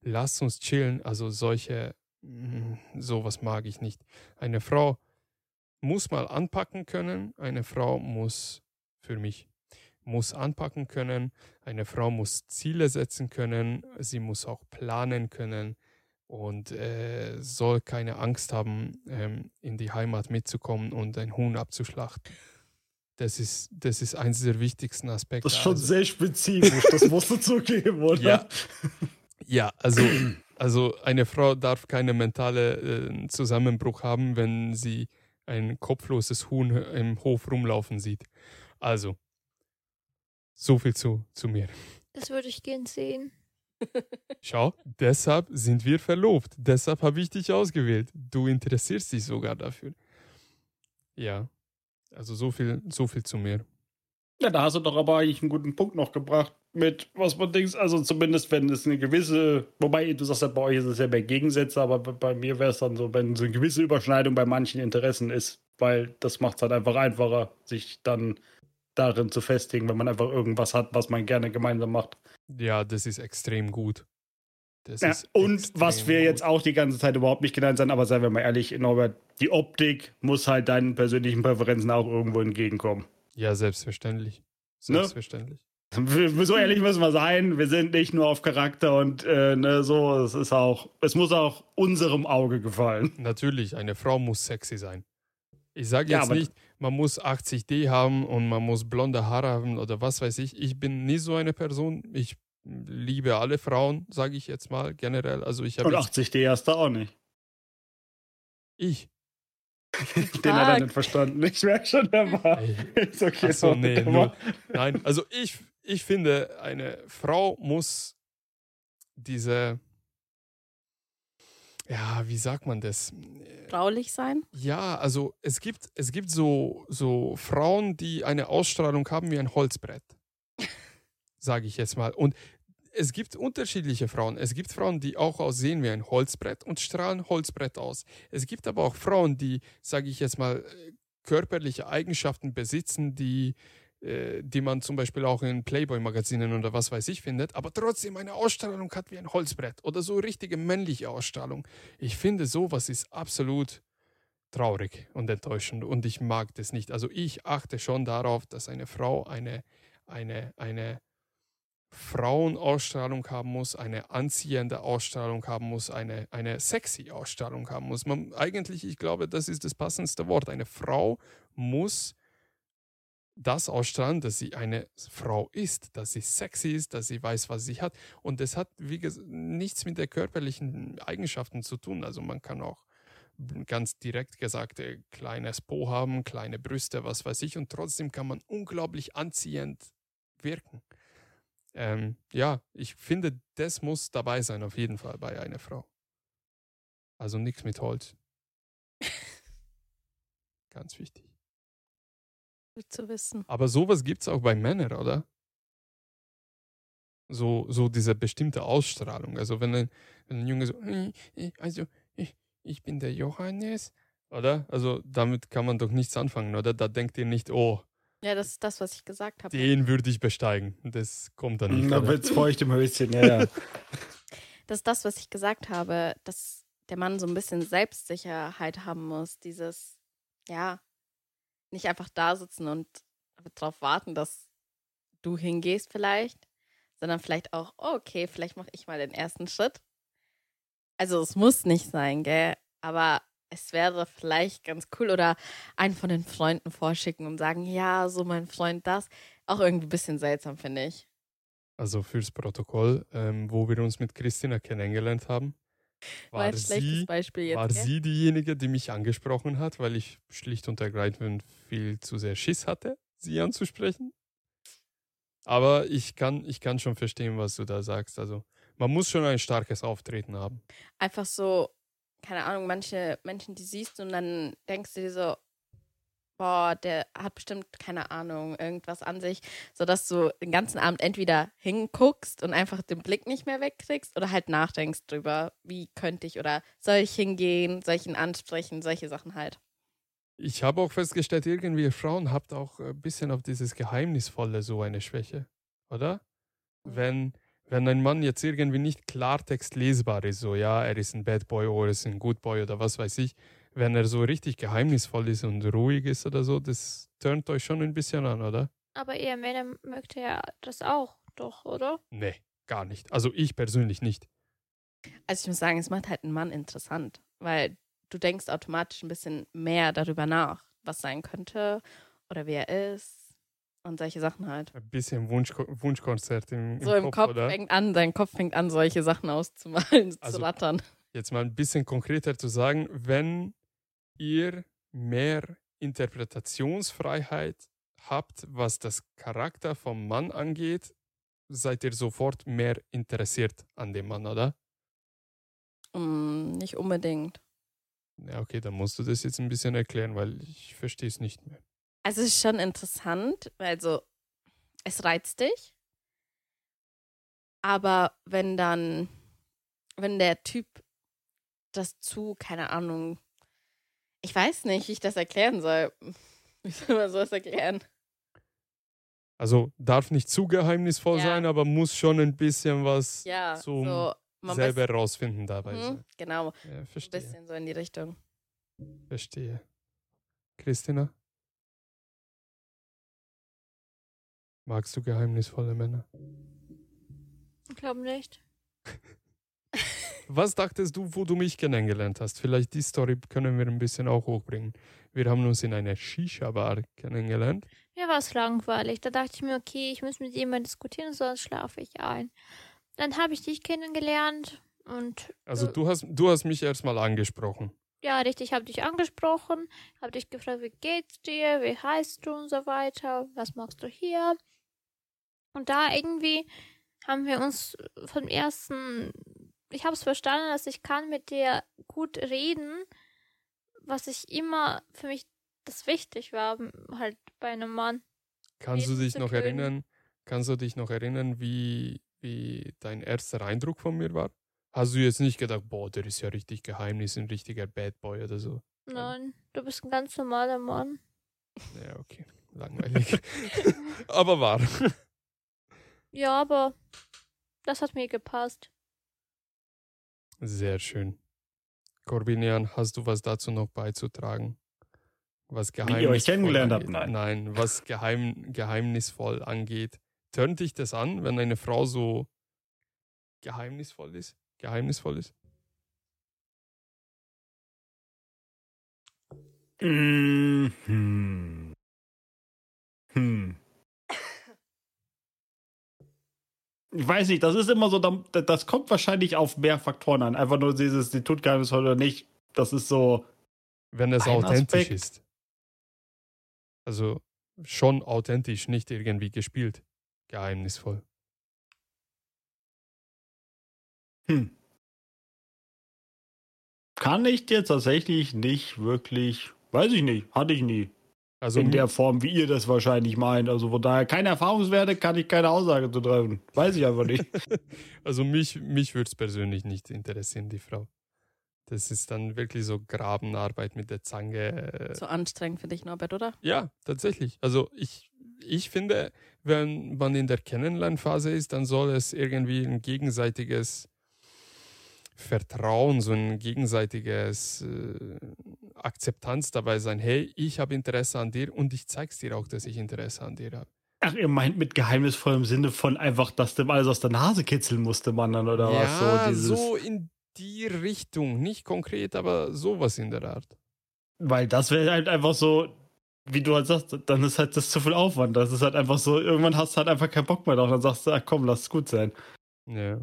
lass uns chillen. Also solche sowas mag ich nicht. Eine Frau muss mal anpacken können. Eine Frau muss für mich muss anpacken können. Eine Frau muss Ziele setzen können. Sie muss auch planen können und äh, soll keine Angst haben, ähm, in die Heimat mitzukommen und ein Huhn abzuschlachten. Das ist, das ist eines der wichtigsten Aspekte.
Das ist schon also, sehr spezifisch, das musst du zugeben, oder?
Ja, ja also also eine Frau darf keinen mentalen äh, Zusammenbruch haben, wenn sie ein kopfloses Huhn im Hof rumlaufen sieht. Also, so viel zu, zu mir.
Das würde ich gern sehen. (laughs)
Schau, deshalb sind wir verlobt. Deshalb habe ich dich ausgewählt. Du interessierst dich sogar dafür. Ja, also so viel, so viel zu mir.
Ja, da hast du doch aber eigentlich einen guten Punkt noch gebracht mit, was man denkt, also zumindest wenn es eine gewisse, wobei du sagst ja, bei euch ist es ja mehr Gegensätze, aber bei mir wäre es dann so, wenn so eine gewisse Überschneidung bei manchen Interessen ist, weil das macht es halt einfach einfacher, sich dann darin zu festigen, wenn man einfach irgendwas hat, was man gerne gemeinsam macht.
Ja, das ist extrem gut.
Ja, und was wir gut. jetzt auch die ganze Zeit überhaupt nicht genannt sind, aber seien wir mal ehrlich, Norbert, die Optik muss halt deinen persönlichen Präferenzen auch irgendwo entgegenkommen.
Ja, selbstverständlich. Ne? Selbstverständlich.
Ne? So ehrlich müssen wir sein. Wir sind nicht nur auf Charakter und äh, ne, so. Es ist auch, es muss auch unserem Auge gefallen.
Natürlich, eine Frau muss sexy sein. Ich sage jetzt ja, nicht, man muss 80D haben und man muss blonde Haare haben oder was weiß ich. Ich bin nie so eine Person. Ich liebe alle Frauen, sage ich jetzt mal generell. Also ich
und 80D hast du auch nicht.
Ich. (laughs)
Den hat er nicht verstanden. Ich merke schon, der war. (laughs) Ist okay.
Achso, nee, (laughs) nur, nein, also ich, ich finde, eine Frau muss diese, ja, wie sagt man das?
Fraulich sein?
Ja, also es gibt, es gibt so, so Frauen, die eine Ausstrahlung haben wie ein Holzbrett. (laughs) Sage ich jetzt mal. Und es gibt unterschiedliche Frauen. Es gibt Frauen, die auch aussehen wie ein Holzbrett und strahlen Holzbrett aus. Es gibt aber auch Frauen, die, sage ich jetzt mal, körperliche Eigenschaften besitzen, die, äh, die man zum Beispiel auch in Playboy-Magazinen oder was weiß ich findet, aber trotzdem eine Ausstrahlung hat wie ein Holzbrett oder so richtige männliche Ausstrahlung. Ich finde, sowas ist absolut traurig und enttäuschend und ich mag das nicht. Also ich achte schon darauf, dass eine Frau eine, eine, eine Frauenausstrahlung haben muss, eine anziehende Ausstrahlung haben muss, eine, eine sexy Ausstrahlung haben muss. Man, eigentlich, ich glaube, das ist das passendste Wort. Eine Frau muss das ausstrahlen, dass sie eine Frau ist, dass sie sexy ist, dass sie weiß, was sie hat. Und das hat, wie gesagt, nichts mit der körperlichen Eigenschaften zu tun. Also man kann auch ganz direkt gesagt, äh, kleines Po haben, kleine Brüste, was weiß ich, und trotzdem kann man unglaublich anziehend wirken. Ähm, ja, ich finde, das muss dabei sein, auf jeden Fall bei einer Frau. Also nichts mit Holz. (laughs) Ganz wichtig.
Gut zu wissen.
Aber sowas gibt es auch bei Männern, oder? So, so diese bestimmte Ausstrahlung. Also wenn ein, wenn ein Junge so, "Äh, äh, also ich, ich bin der Johannes, oder? Also damit kann man doch nichts anfangen, oder? Da denkt ihr nicht, oh,
Ja, das ist das, was ich gesagt habe.
den würde ich besteigen. Das kommt dann nicht.
Da wird's feucht im Höschen, ja, ja. (laughs)
Das ist das, was ich gesagt habe, dass der Mann so ein bisschen Selbstsicherheit haben muss. Dieses, ja, nicht einfach da sitzen und darauf warten, dass du hingehst vielleicht, sondern vielleicht auch, oh, okay, vielleicht mache ich mal den ersten Schritt. Also es muss nicht sein, gell? Aber es wäre vielleicht ganz cool oder einen von den Freunden vorschicken und sagen, ja, so mein Freund das. Auch irgendwie ein bisschen seltsam, finde ich.
Also fürs Protokoll, ähm, wo wir uns mit Christina kennengelernt haben,
War
war sie,
jetzt.
war
gell?
sie diejenige, die mich angesprochen hat, weil ich schlicht und ergreifend viel zu sehr Schiss hatte, sie anzusprechen. Aber ich kann, ich kann schon verstehen, was du da sagst. Also man muss schon ein starkes Auftreten haben.
einfach so, keine Ahnung, manche Menschen, die siehst du und dann denkst du dir so, boah, der hat bestimmt, keine Ahnung, irgendwas an sich, sodass du den ganzen Abend entweder hinguckst und einfach den Blick nicht mehr wegkriegst oder halt nachdenkst drüber, wie könnte ich oder soll ich hingehen, soll ich ihn ansprechen, solche Sachen halt.
Ich habe auch festgestellt, irgendwie ihr Frauen habt auch ein bisschen auf dieses Geheimnisvolle so eine Schwäche, oder? Wenn, wenn ein Mann jetzt irgendwie nicht Klartext lesbar ist, so ja, er ist ein Bad Boy oder er ist ein Good Boy oder was weiß ich, wenn er so richtig geheimnisvoll ist und ruhig ist oder so, das turnt euch schon ein bisschen an, oder?
Aber ihr Männer mögt ja das auch, doch, oder?
Nee, gar nicht. Also ich persönlich nicht.
Also ich muss sagen, es macht halt einen Mann interessant, weil du denkst automatisch ein bisschen mehr darüber nach, was sein könnte oder wer er ist und solche Sachen halt.
Ein bisschen Wunsch, Wunschkonzert im, im
so im
Kopf,
Kopf
oder?
fängt an, dein Kopf fängt an, solche Sachen auszumalen, (laughs)
Also-
zu rattern.
jetzt mal ein bisschen konkreter zu sagen, wenn ihr mehr Interpretationsfreiheit habt, was das Charakter vom Mann angeht, seid ihr sofort mehr interessiert an dem Mann, oder?
Mm, nicht unbedingt.
Ja, okay, dann musst du das jetzt ein bisschen erklären, weil ich verstehe es nicht mehr.
Also es ist schon interessant, also es reizt dich. Aber wenn dann, wenn der Typ das zu, keine Ahnung, ich weiß nicht, wie ich das erklären soll. Wie soll man sowas erklären?
Also darf nicht zu geheimnisvoll
Ja.
sein, aber muss schon ein bisschen was
Ja,
So
so,
selber
weiß,
rausfinden dabei
Mhm,
sein.
genau,
Ja,
ein
verstehe.
bisschen so in die Richtung.
Verstehe. Christina? Magst du geheimnisvolle Männer?
Ich glaube nicht. (laughs)
Was dachtest du, wo du mich kennengelernt hast? Vielleicht die Story können wir ein bisschen auch hochbringen. Wir haben uns in einer Shisha-Bar kennengelernt.
Mir war es langweilig. Da dachte ich mir, okay, ich muss mit jemandem diskutieren, sonst schlafe ich ein. Dann habe ich dich kennengelernt und
Also
Äh.
du hast, du hast mich erstmal angesprochen.
ja, richtig, habe dich angesprochen, habe dich gefragt, wie geht's dir, wie heißt du und so weiter, was machst du hier? Und da irgendwie haben wir uns vom ersten, ich habe es verstanden, dass ich kann mit dir gut reden, was ich immer für mich das wichtig war, halt bei einem Mann.
Kannst du dich noch
können.
erinnern? Kannst du dich noch erinnern, wie, wie dein erster Eindruck von mir war? Hast du jetzt nicht gedacht, boah, der ist ja richtig Geheimnis, ein richtiger Bad Boy oder so?
Nein, du bist ein ganz normaler Mann.
Ja, okay. Langweilig. (laughs) Aber wahr. (laughs)
Ja, aber das hat mir gepasst.
Sehr schön. Corbinian, hast du was dazu noch beizutragen? Was
Wie ihr euch kennengelernt habt? Nein.
Nein, was (laughs) geheim, geheimnisvoll angeht. Tönt dich das an, wenn eine Frau so geheimnisvoll ist? Geheimnisvoll ist?
Mhm. Hm. Ich weiß nicht, das ist immer so, da- das kommt wahrscheinlich auf mehr Faktoren an. Einfach nur dieses, die tut geheimnisvoll oder nicht. das ist so.
Wenn es authentisch
Aspekt.
ist. Also schon authentisch, nicht irgendwie gespielt. Geheimnisvoll.
Hm. Kann ich dir tatsächlich nicht wirklich. Weiß ich nicht. Hatte ich nie.
Also
in der Form, wie ihr das wahrscheinlich meint. Also von daher keine Erfahrungswerte, kann ich keine Aussage zu treffen. Weiß ich einfach nicht. (laughs) (laughs)
Also mich, mich würde es persönlich nicht interessieren, die Frau. Das ist dann wirklich so Grabenarbeit mit der Zange. äh,
So anstrengend für dich, Norbert, oder?
Ja, tatsächlich. Also ich, ich finde, wenn man in der Kennenlernphase ist, dann soll es irgendwie ein gegenseitiges Vertrauen, so ein gegenseitiges äh, Akzeptanz dabei sein. Hey, ich habe Interesse an dir und ich zeig's dir auch, dass ich Interesse an dir habe.
Ach, ihr meint mit geheimnisvollem Sinne von einfach, dass dem alles aus der Nase kitzeln musste, man dann, oder was?
ja,
So dieses.
so in die Richtung. Nicht konkret, aber sowas in der Art.
Weil das wäre halt einfach so, wie du halt sagst, dann ist halt das zu viel Aufwand. Das ist halt einfach so, irgendwann hast du halt einfach keinen Bock mehr drauf. Dann sagst du, ach komm, lass es gut sein.
Ja.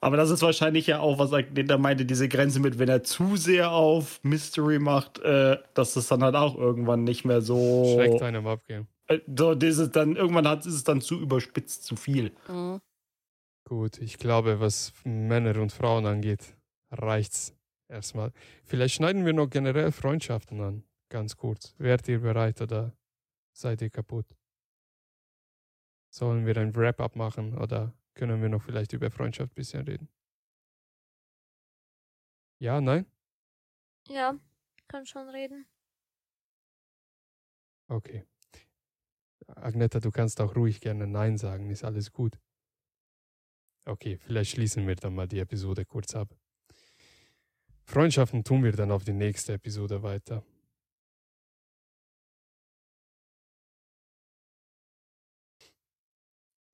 Aber das ist wahrscheinlich ja auch, was er da meinte, diese Grenze mit, wenn er zu sehr auf Mystery macht, äh, dass das dann halt auch irgendwann nicht mehr so.
Schreckt einem abgehen.
Äh, so dieses dann, irgendwann hat, ist es dann zu überspitzt, zu viel.
Mhm.
Gut, ich glaube, was Männer und Frauen angeht, reicht's erstmal. Vielleicht schneiden wir noch generell Freundschaften an. Ganz kurz. Wärt ihr bereit oder seid ihr kaputt? Sollen wir ein Wrap-up machen oder können wir noch vielleicht über Freundschaft ein bisschen reden? Ja, nein?
Ja, kann schon reden.
Okay. Agneta, du kannst auch ruhig gerne Nein sagen, ist alles gut. Okay, vielleicht schließen wir dann mal die Episode kurz ab. Freundschaften tun wir dann auf die nächste Episode weiter.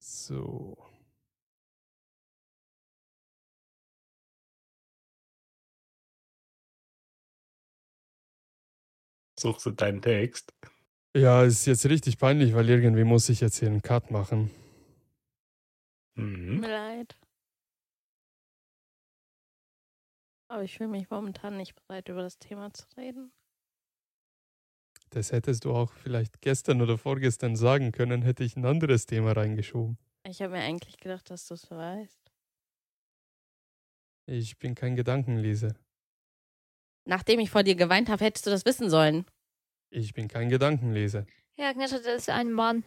So.
Suchst du deinen Text?
Ja, ist jetzt richtig peinlich, weil irgendwie muss ich jetzt hier einen Cut machen.
Tut
Mhm.
mir leid. Aber ich fühle mich momentan nicht bereit, über das Thema zu reden.
Das hättest du auch vielleicht gestern oder vorgestern sagen können, hätte ich ein anderes Thema reingeschoben.
Ich habe mir eigentlich gedacht, dass du es weißt.
Ich bin kein Gedankenleser.
Nachdem ich vor dir geweint habe, hättest du das wissen sollen.
Ich bin kein Gedankenleser.
Ja, das ist ein Mann.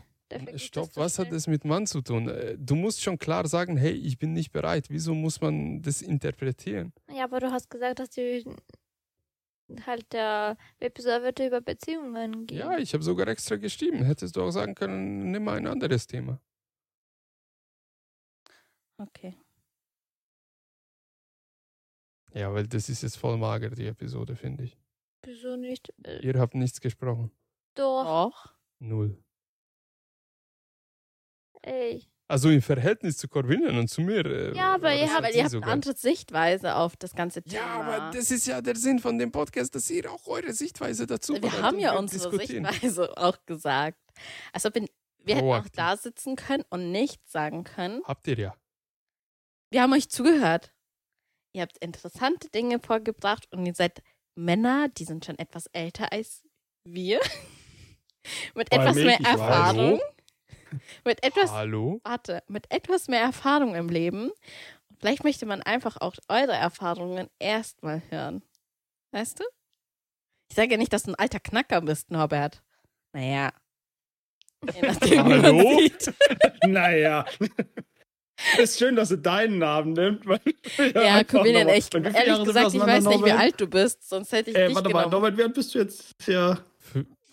Stopp, was hat das mit Mann zu tun? Äh, Du musst schon klar sagen, hey, ich bin nicht bereit. Wieso muss man das interpretieren?
Ja, aber du hast gesagt, dass die halt der Episode wird über Beziehungen gehen.
Ja, ich habe sogar extra geschrieben. Hättest du auch sagen können, nimm mal ein anderes Thema.
Okay.
Ja, weil das ist jetzt voll mager, die Episode, finde ich.
Wieso nicht? Äh,
Ihr habt nichts gesprochen.
Doch,
Doch.
Null.
ey.
Also im Verhältnis zu Corvinian und zu mir. äh,
Ja, aber
war
ihr
das
habt
ihr habt eine andere Sichtweise auf das ganze Thema.
Ja, aber das ist ja der Sinn von dem Podcast, dass ihr auch eure Sichtweise dazu
wir haben ja unsere. Sichtweise (laughs) auch gesagt. Also bin, wir hätten auch
Proaktiv.
da sitzen können und nichts sagen können.
Habt ihr ja.
Wir haben euch zugehört. Ihr habt interessante Dinge vorgebracht und ihr seid Männer, die sind schon etwas älter als wir. (laughs) mit etwas mehr. Erfahrung. Mit etwas,
Hallo?
warte, mit etwas mehr Erfahrung im Leben. Vielleicht möchte man einfach auch eure Erfahrungen erstmal hören. Weißt du? Ich sage ja nicht, dass du ein alter Knacker bist, Norbert. Naja. Je nachdem,
Hallo? (laughs) naja. (laughs) Ist schön, dass du deinen Namen nimmst. weil
Ja,
noch-
echt. Ehrlich
Jahre
gesagt, ich weiß nicht, wie alt du bist, sonst hätte ich
Äh,
dich
warte mal,
genommen.
Norbert, wie alt bist du jetzt ja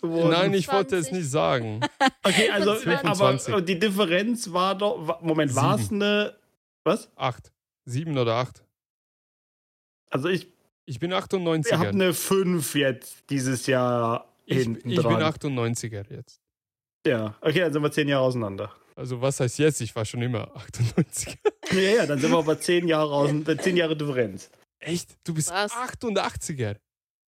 geworden?
Nein, ich wollte es
20.
nicht sagen. (laughs)
Okay, also,
25.
aber die Differenz war doch. Moment, war es eine. Was?
Acht. Sieben oder acht.
Also, ich,
Ich bin
ich habe
98er.
eine 5 jetzt dieses Jahr
Ich,
hinten
ich bin
dran.
98er jetzt.
Ja, okay, dann sind wir 10 Jahre auseinander.
Also was heißt jetzt? Ich war schon immer (laughs) 98er.
Ja, ja, dann sind wir aber 10 Jahre auseinander, 10 Jahre Differenz.
Echt? Du bist
Was?
88er?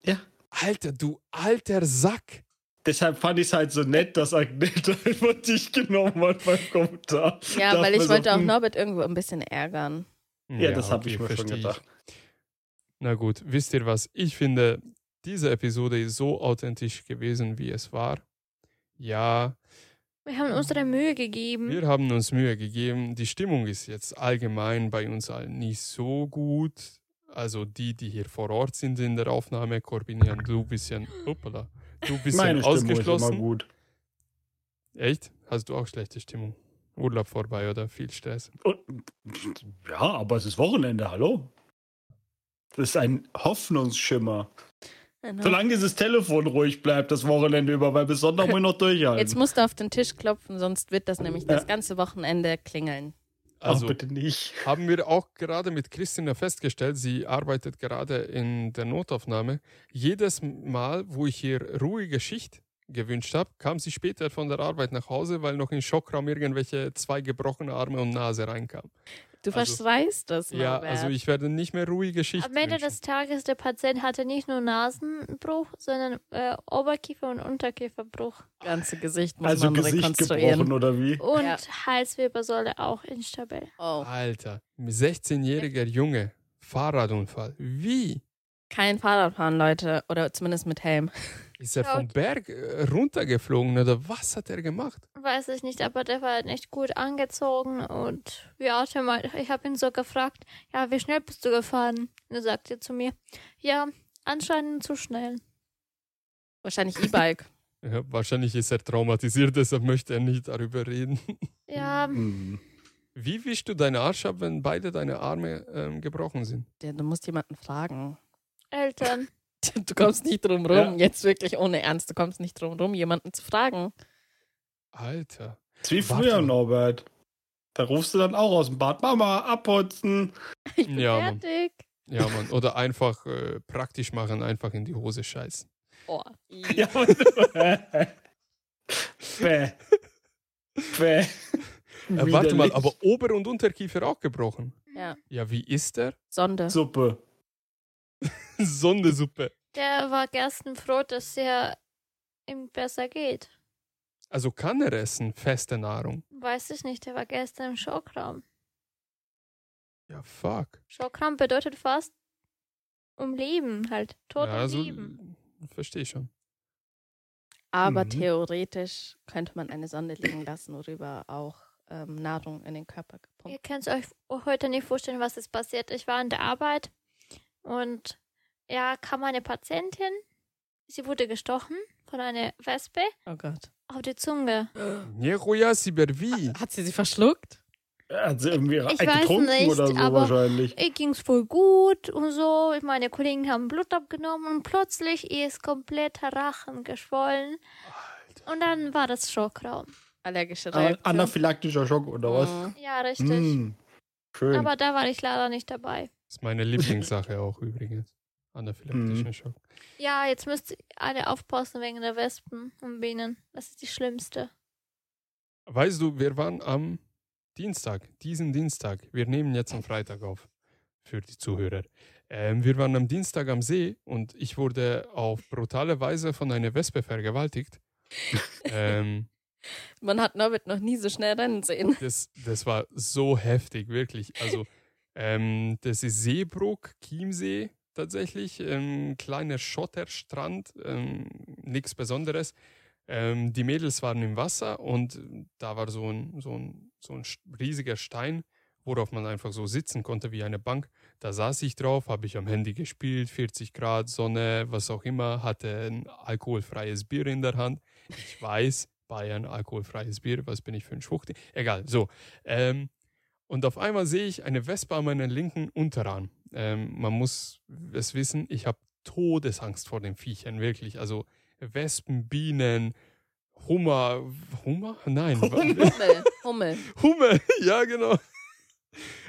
Ja.
Alter, du alter Sack.
Deshalb fand ich es halt so nett, dass Agneta (laughs) einfach dich genommen hat beim Kommentar.
Ja, weil ich wollte auch
hm,
Norbert irgendwo ein bisschen ärgern.
Ja, das habe
okay,
ich mir schon gedacht.
Na gut, wisst ihr was? Ich finde, diese Episode ist so authentisch gewesen, wie es war. Ja,
Wir haben unsere Mühe gegeben.
wir haben uns Mühe gegeben. Die Stimmung ist jetzt allgemein bei uns allen nicht so gut. Also die, die hier vor Ort sind in der Aufnahme, Corbinian, du bisschen, hoppala, du bisschen
Meine Stimmung ist immer
ausgeschlossen.
gut.
Echt? Hast du auch schlechte Stimmung? Urlaub vorbei oder viel Stress?
Ja, aber es ist Wochenende, hallo? Das ist ein Hoffnungsschimmer.
Genau.
Solange dieses Telefon ruhig bleibt, das Wochenende über, weil bis Sonntag muss ich noch durchhalten.
Jetzt musst du auf den Tisch klopfen, sonst wird das nämlich das
Ja.
ganze Wochenende klingeln.
Also
Ach, bitte nicht.
haben wir auch gerade mit Christina festgestellt, sie arbeitet gerade in der Notaufnahme. Jedes Mal, wo ich ihr ruhige Schicht gewünscht habe, kam sie später von der Arbeit nach Hause, weil noch in Schockraum irgendwelche zwei gebrochene Arme und Nase reinkamen.
Du
Also-
verschreist das,
Ja,
Norbert.
also ich werde nicht mehr ruhige Schicht
Am Ende
wünschen.
des Tages, der Patient hatte nicht nur Nasenbruch, sondern äh, Oberkiefer- und Unterkieferbruch.
ganze Gesicht muss
Also
man
Gesicht
rekonstruieren.
gebrochen oder wie?
Und
Ja.
Halswirbelsäule auch instabil.
Oh,
Alter, ein 16-jähriger Junge, Fahrradunfall. Wie?
kein Fahrradfahren, Leute. Oder zumindest mit Helm.
Ist er vom Berg äh, runtergeflogen oder was hat er gemacht?
Weiß ich nicht, aber der war nicht gut angezogen und ja, der mal, ich habe ihn so gefragt, ja, wie schnell bist du gefahren? Und er sagte zu mir, ja, anscheinend zu schnell.
Wahrscheinlich E-Bike. (laughs)
Ja, wahrscheinlich ist er traumatisiert, deshalb möchte er nicht darüber reden.
Ja. (laughs)
Wie wischst du deine Arsch ab, wenn beide deine Arme ähm, gebrochen sind?
Ja, Du musst jemanden fragen.
Eltern. (laughs)
Du kommst nicht drum rum,
Ja.
jetzt wirklich ohne Ernst, du kommst nicht drum rum, jemanden zu fragen.
Alter.
Wie früher. Norbert. Da rufst du dann auch aus dem Bad, Mama, abputzen. (laughs)
Ich bin
Ja, Mann.
fertig.
Ja, Mann. Oder einfach äh, praktisch machen, einfach in die Hose scheißen.
Oh. (laughs)
Ja, Bäh. Bäh.
Äh, warte mal, aber Ober- und Unterkiefer auch gebrochen?
Ja.
Ja, wie ist der?
Sonde.
Suppe. (laughs)
Sondesuppe.
Der war gestern froh, dass er ihm besser geht.
Also kann er essen, feste Nahrung.
Weiß ich nicht, der war gestern im Schockraum.
Ja, fuck.
Schockraum bedeutet fast um Leben halt. Tod
ja,
und
also,
Leben.
verstehe schon.
Aber
Mhm.
theoretisch könnte man eine Sonde liegen lassen, worüber auch ähm, Nahrung in den Körper
Ihr
gepumpt
könnt euch heute nicht vorstellen, was ist passiert. Ich war an der Arbeit und ja, kam eine Patientin. Sie wurde gestochen von einer Wespe
Oh Gott.
auf die Zunge.
Nieroja Sibervi.
Hat sie sie verschluckt?
Hat sie irgendwie
Ich
äh,
weiß
getrunken
nicht,
oder so
aber-
wahrscheinlich.
Ihr ging's voll gut und so. Meine Kollegen haben Blut abgenommen und plötzlich ist komplett Rachen geschwollen. Und dann war das Schockraum.
Allergische Reaktion.
anaphylaktischer Schock oder was?
Mhm.
Ja, richtig.
Mm. Schön.
Aber da war ich leider nicht dabei.
Das ist meine Lieblingssache auch übrigens. Anaphylaktischer
Mhm.
Schock.
Ja, jetzt müsst ihr alle aufpassen wegen der Wespen und Bienen. Das ist die schlimmste.
Weißt du, wir waren am Dienstag, diesen Dienstag, wir nehmen jetzt am Freitag auf für die Zuhörer. Ähm, wir waren am Dienstag am See und ich wurde auf brutale Weise von einer Wespe vergewaltigt. (laughs) ähm,
Man hat Norbert noch nie so schnell rennen sehen.
das, das war so heftig, wirklich. Also, ähm, das ist Seebruck, Chiemsee tatsächlich. Ähm, kleiner Schotterstrand, ähm, nichts Besonderes. Ähm, die Mädels waren im Wasser und da war so ein, so, ein, so ein riesiger Stein, worauf man einfach so sitzen konnte wie eine Bank. Da saß ich drauf, habe ich am Handy gespielt, 40 Grad, Sonne, was auch immer, hatte ein alkoholfreies Bier in der Hand. Ich weiß, Bayern, alkoholfreies Bier, was bin ich für ein Schwuchti? Egal, so. Ähm, und auf einmal sehe ich eine Wespe an meinem linken Unterarm. Ähm, man muss es wissen, ich habe Todesangst vor den Viechern, wirklich. Also Wespen, Bienen, Hummer, Hummer? Nein.
Hummel. (laughs) Hummel.
Hummel, (laughs) ja genau.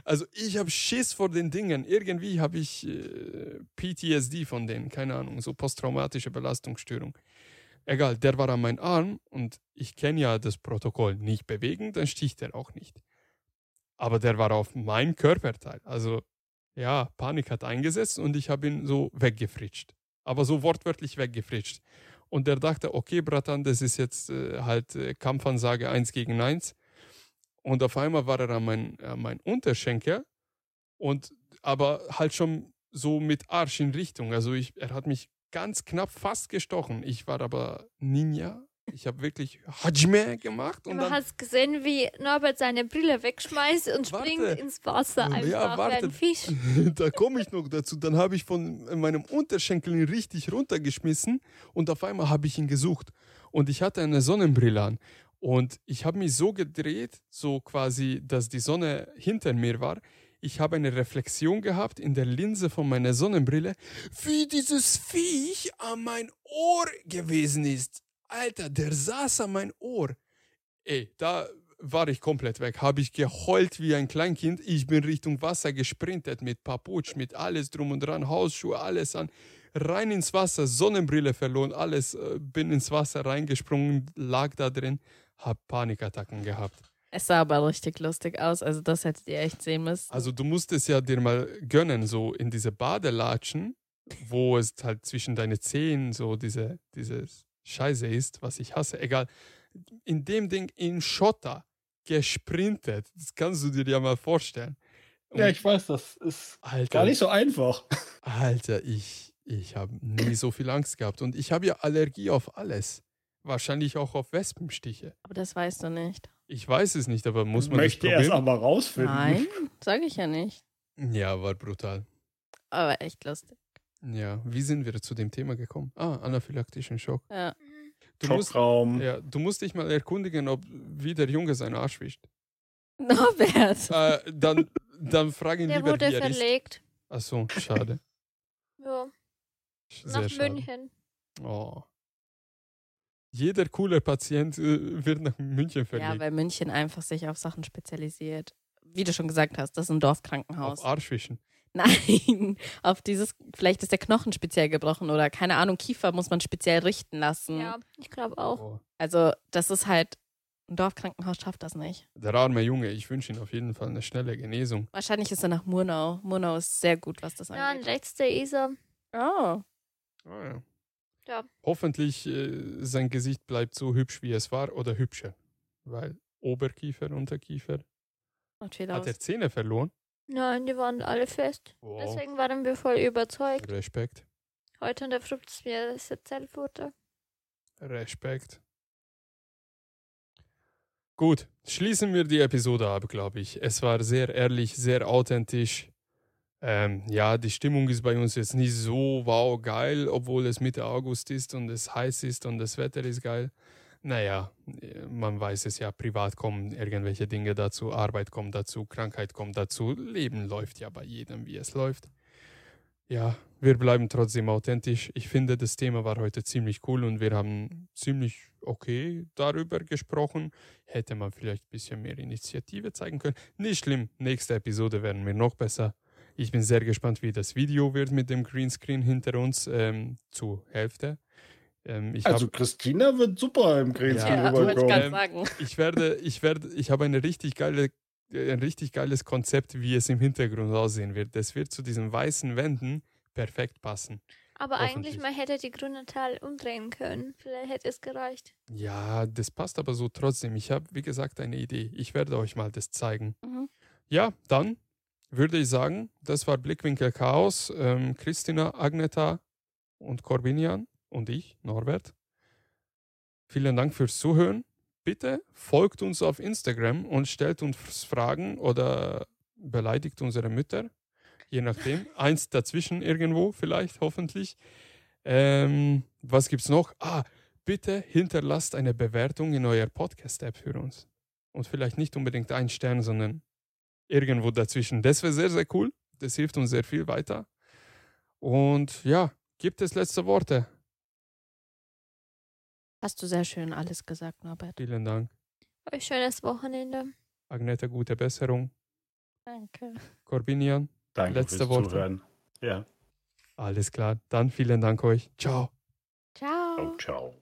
Also ich habe Schiss vor den Dingen. Irgendwie habe ich äh, PTSD von denen, keine Ahnung, so posttraumatische Belastungsstörung. Egal, der war an meinem Arm und ich kenne ja das Protokoll. Nicht bewegen, dann sticht er auch nicht. Aber der war auf mein Körperteil. Also ja, Panik hat eingesetzt und ich habe ihn so weggefritscht. Aber so wortwörtlich weggefritscht. Und der dachte, okay, Bratan, das ist jetzt äh, halt äh, Kampfansage 1 gegen 1. Und auf einmal war er an mein, an mein Unterschenkel und aber halt schon so mit Arsch in Richtung. Also ich, er hat mich ganz knapp fast gestochen. Ich war aber Ninja. Ich habe wirklich Hajime gemacht und
Du
dann
hast gesehen, wie Norbert seine Brille wegschmeißt und
Warte.
springt ins Wasser
Ja,
einfach wie
warte.
ein Fisch. (laughs)
da komme ich noch dazu. Dann habe ich von meinem Unterschenkel ihn richtig runtergeschmissen und auf einmal habe ich ihn gesucht. Und ich hatte eine Sonnenbrille an. Und ich habe mich so gedreht, so quasi, dass die Sonne hinter mir war. Ich habe eine Reflexion gehabt in der Linse von meiner Sonnenbrille, wie dieses Viech an mein Ohr gewesen ist. Alter, der saß an mein Ohr. Ey, da war ich komplett weg. Habe ich geheult wie ein Kleinkind. Ich bin Richtung Wasser gesprintet mit Paputsch, mit alles drum und dran, Hausschuhe, alles an. Rein ins Wasser, Sonnenbrille verloren, alles. äh, Bin ins Wasser reingesprungen, lag da drin, hab Panikattacken gehabt.
Es sah aber richtig lustig aus. Also das hättet ihr echt sehen müssen.
Also du musst es ja dir mal gönnen, so in diese Badelatschen, wo es halt zwischen deine Zehen so diese, diese Scheiße ist, was ich hasse. Egal. In dem Ding in Schotter gesprintet. Das kannst du dir ja mal vorstellen. Und
Ja, ich weiß, das ist
Alter,
gar nicht so einfach. (laughs)
Alter, ich, ich habe nie so viel Angst gehabt. Und ich habe ja Allergie auf alles. Wahrscheinlich auch auf Wespenstiche.
Aber das weißt du nicht.
Ich weiß es nicht, aber muss man
Möchte
das
erst
probieren?
aber rausfinden.
Nein, (laughs) sage ich ja nicht.
Ja, war brutal.
Aber echt lustig.
Ja, wie sind wir zu dem Thema gekommen? Ah, anaphylaktischen Schock.
Ja.
Du musst,
Schockraum.
ja, du musst dich mal erkundigen, ob wie der Junge seinen Arsch wischt.
Norbert.
Äh, dann, dann frag ihn
Der
lieber,
wurde
wie er ist.
verlegt.
Ach so, schade.
Ja,
Sehr
nach
schade.
München.
Oh. Jeder coole Patient äh, wird nach München
Ja,
verlegt.
weil München einfach sich auf Sachen spezialisiert. Wie du schon gesagt hast, das ist ein Dorfkrankenhaus.
auf Arschwischen. (laughs)
Nein, auf dieses, vielleicht ist der Knochen speziell gebrochen oder keine Ahnung, Kiefer muss man speziell richten lassen.
Ja, ich glaube auch.
Oh.
Also, das ist halt, ein Dorfkrankenhaus schafft das nicht.
Der arme Junge, ich wünsche ihm auf jeden Fall eine schnelle Genesung.
Wahrscheinlich ist er nach Murnau. Murnau ist sehr gut, was das
Ja,
angeht.
rechts der Isar.
Oh,
Ah, ja.
Ja.
Hoffentlich äh, sein Gesicht bleibt so hübsch, wie es war, oder hübscher. Weil Oberkiefer, Unterkiefer. Hat er Zähne verloren?
Nein, die waren alle fest.
Wow.
Deswegen waren wir voll überzeugt.
Respekt.
Heute in der Frucht ist mir das Erzählfutter.
Respekt. Gut, schließen wir die Episode ab, glaube ich. Es war sehr ehrlich, sehr authentisch. Ähm, ja, die Stimmung ist bei uns jetzt nicht so wow geil, obwohl es Mitte August ist und es heiß ist und das Wetter ist geil. Naja, man weiß es ja, privat kommen irgendwelche Dinge dazu, Arbeit kommt dazu, Krankheit kommt dazu, Leben läuft ja bei jedem, wie es läuft. Ja, wir bleiben trotzdem authentisch. Ich finde, das Thema war heute ziemlich cool und wir haben ziemlich okay darüber gesprochen. Hätte man vielleicht ein bisschen mehr Initiative zeigen können. Nicht schlimm, nächste Episode werden wir noch besser. Ich bin sehr gespannt, wie das Video wird mit dem Greenscreen hinter uns ähm, zur Hälfte. Ähm, ich
Also
hab-
Christina wird super im Greenscreen
Ja,
ich
rüberkommen.
gerade
Ähm, ich werde, ich werde, ich habe eine richtig geile, ein richtig geiles Konzept, wie es im Hintergrund aussehen wird. Das wird zu diesen weißen Wänden perfekt passen.
Aber eigentlich, man hätte die grüne Teil umdrehen können. Vielleicht hätte es gereicht.
Ja, das passt aber so trotzdem. Ich habe, wie gesagt, eine Idee. Ich werde euch mal das zeigen.
Mhm.
Ja, dann würde ich sagen, das war Blickwinkel Chaos. Ähm, Christina, Agneta und Corbinian und ich, Norbert. Vielen Dank fürs Zuhören. Bitte folgt uns auf Instagram und stellt uns Fragen oder beleidigt unsere Mütter. Je nachdem. (laughs) Eins dazwischen irgendwo, vielleicht, hoffentlich. Ähm, was gibt's noch? Ah, bitte hinterlasst eine Bewertung in eurer Podcast-App für uns. Und vielleicht nicht unbedingt ein Stern, sondern irgendwo dazwischen. Das wäre sehr, sehr cool. Das hilft uns sehr viel weiter. Und ja, gibt es letzte Worte?
Hast du sehr schön alles gesagt, Norbert.
Vielen Dank.
Euch schönes Wochenende.
Agneta, gute Besserung.
Danke.
Corbinian,
Danke
Letzte
fürs
Worte.
Zuhören. Ja.
alles klar. Dann vielen Dank euch. Ciao.
Ciao.
Ciao, ciao.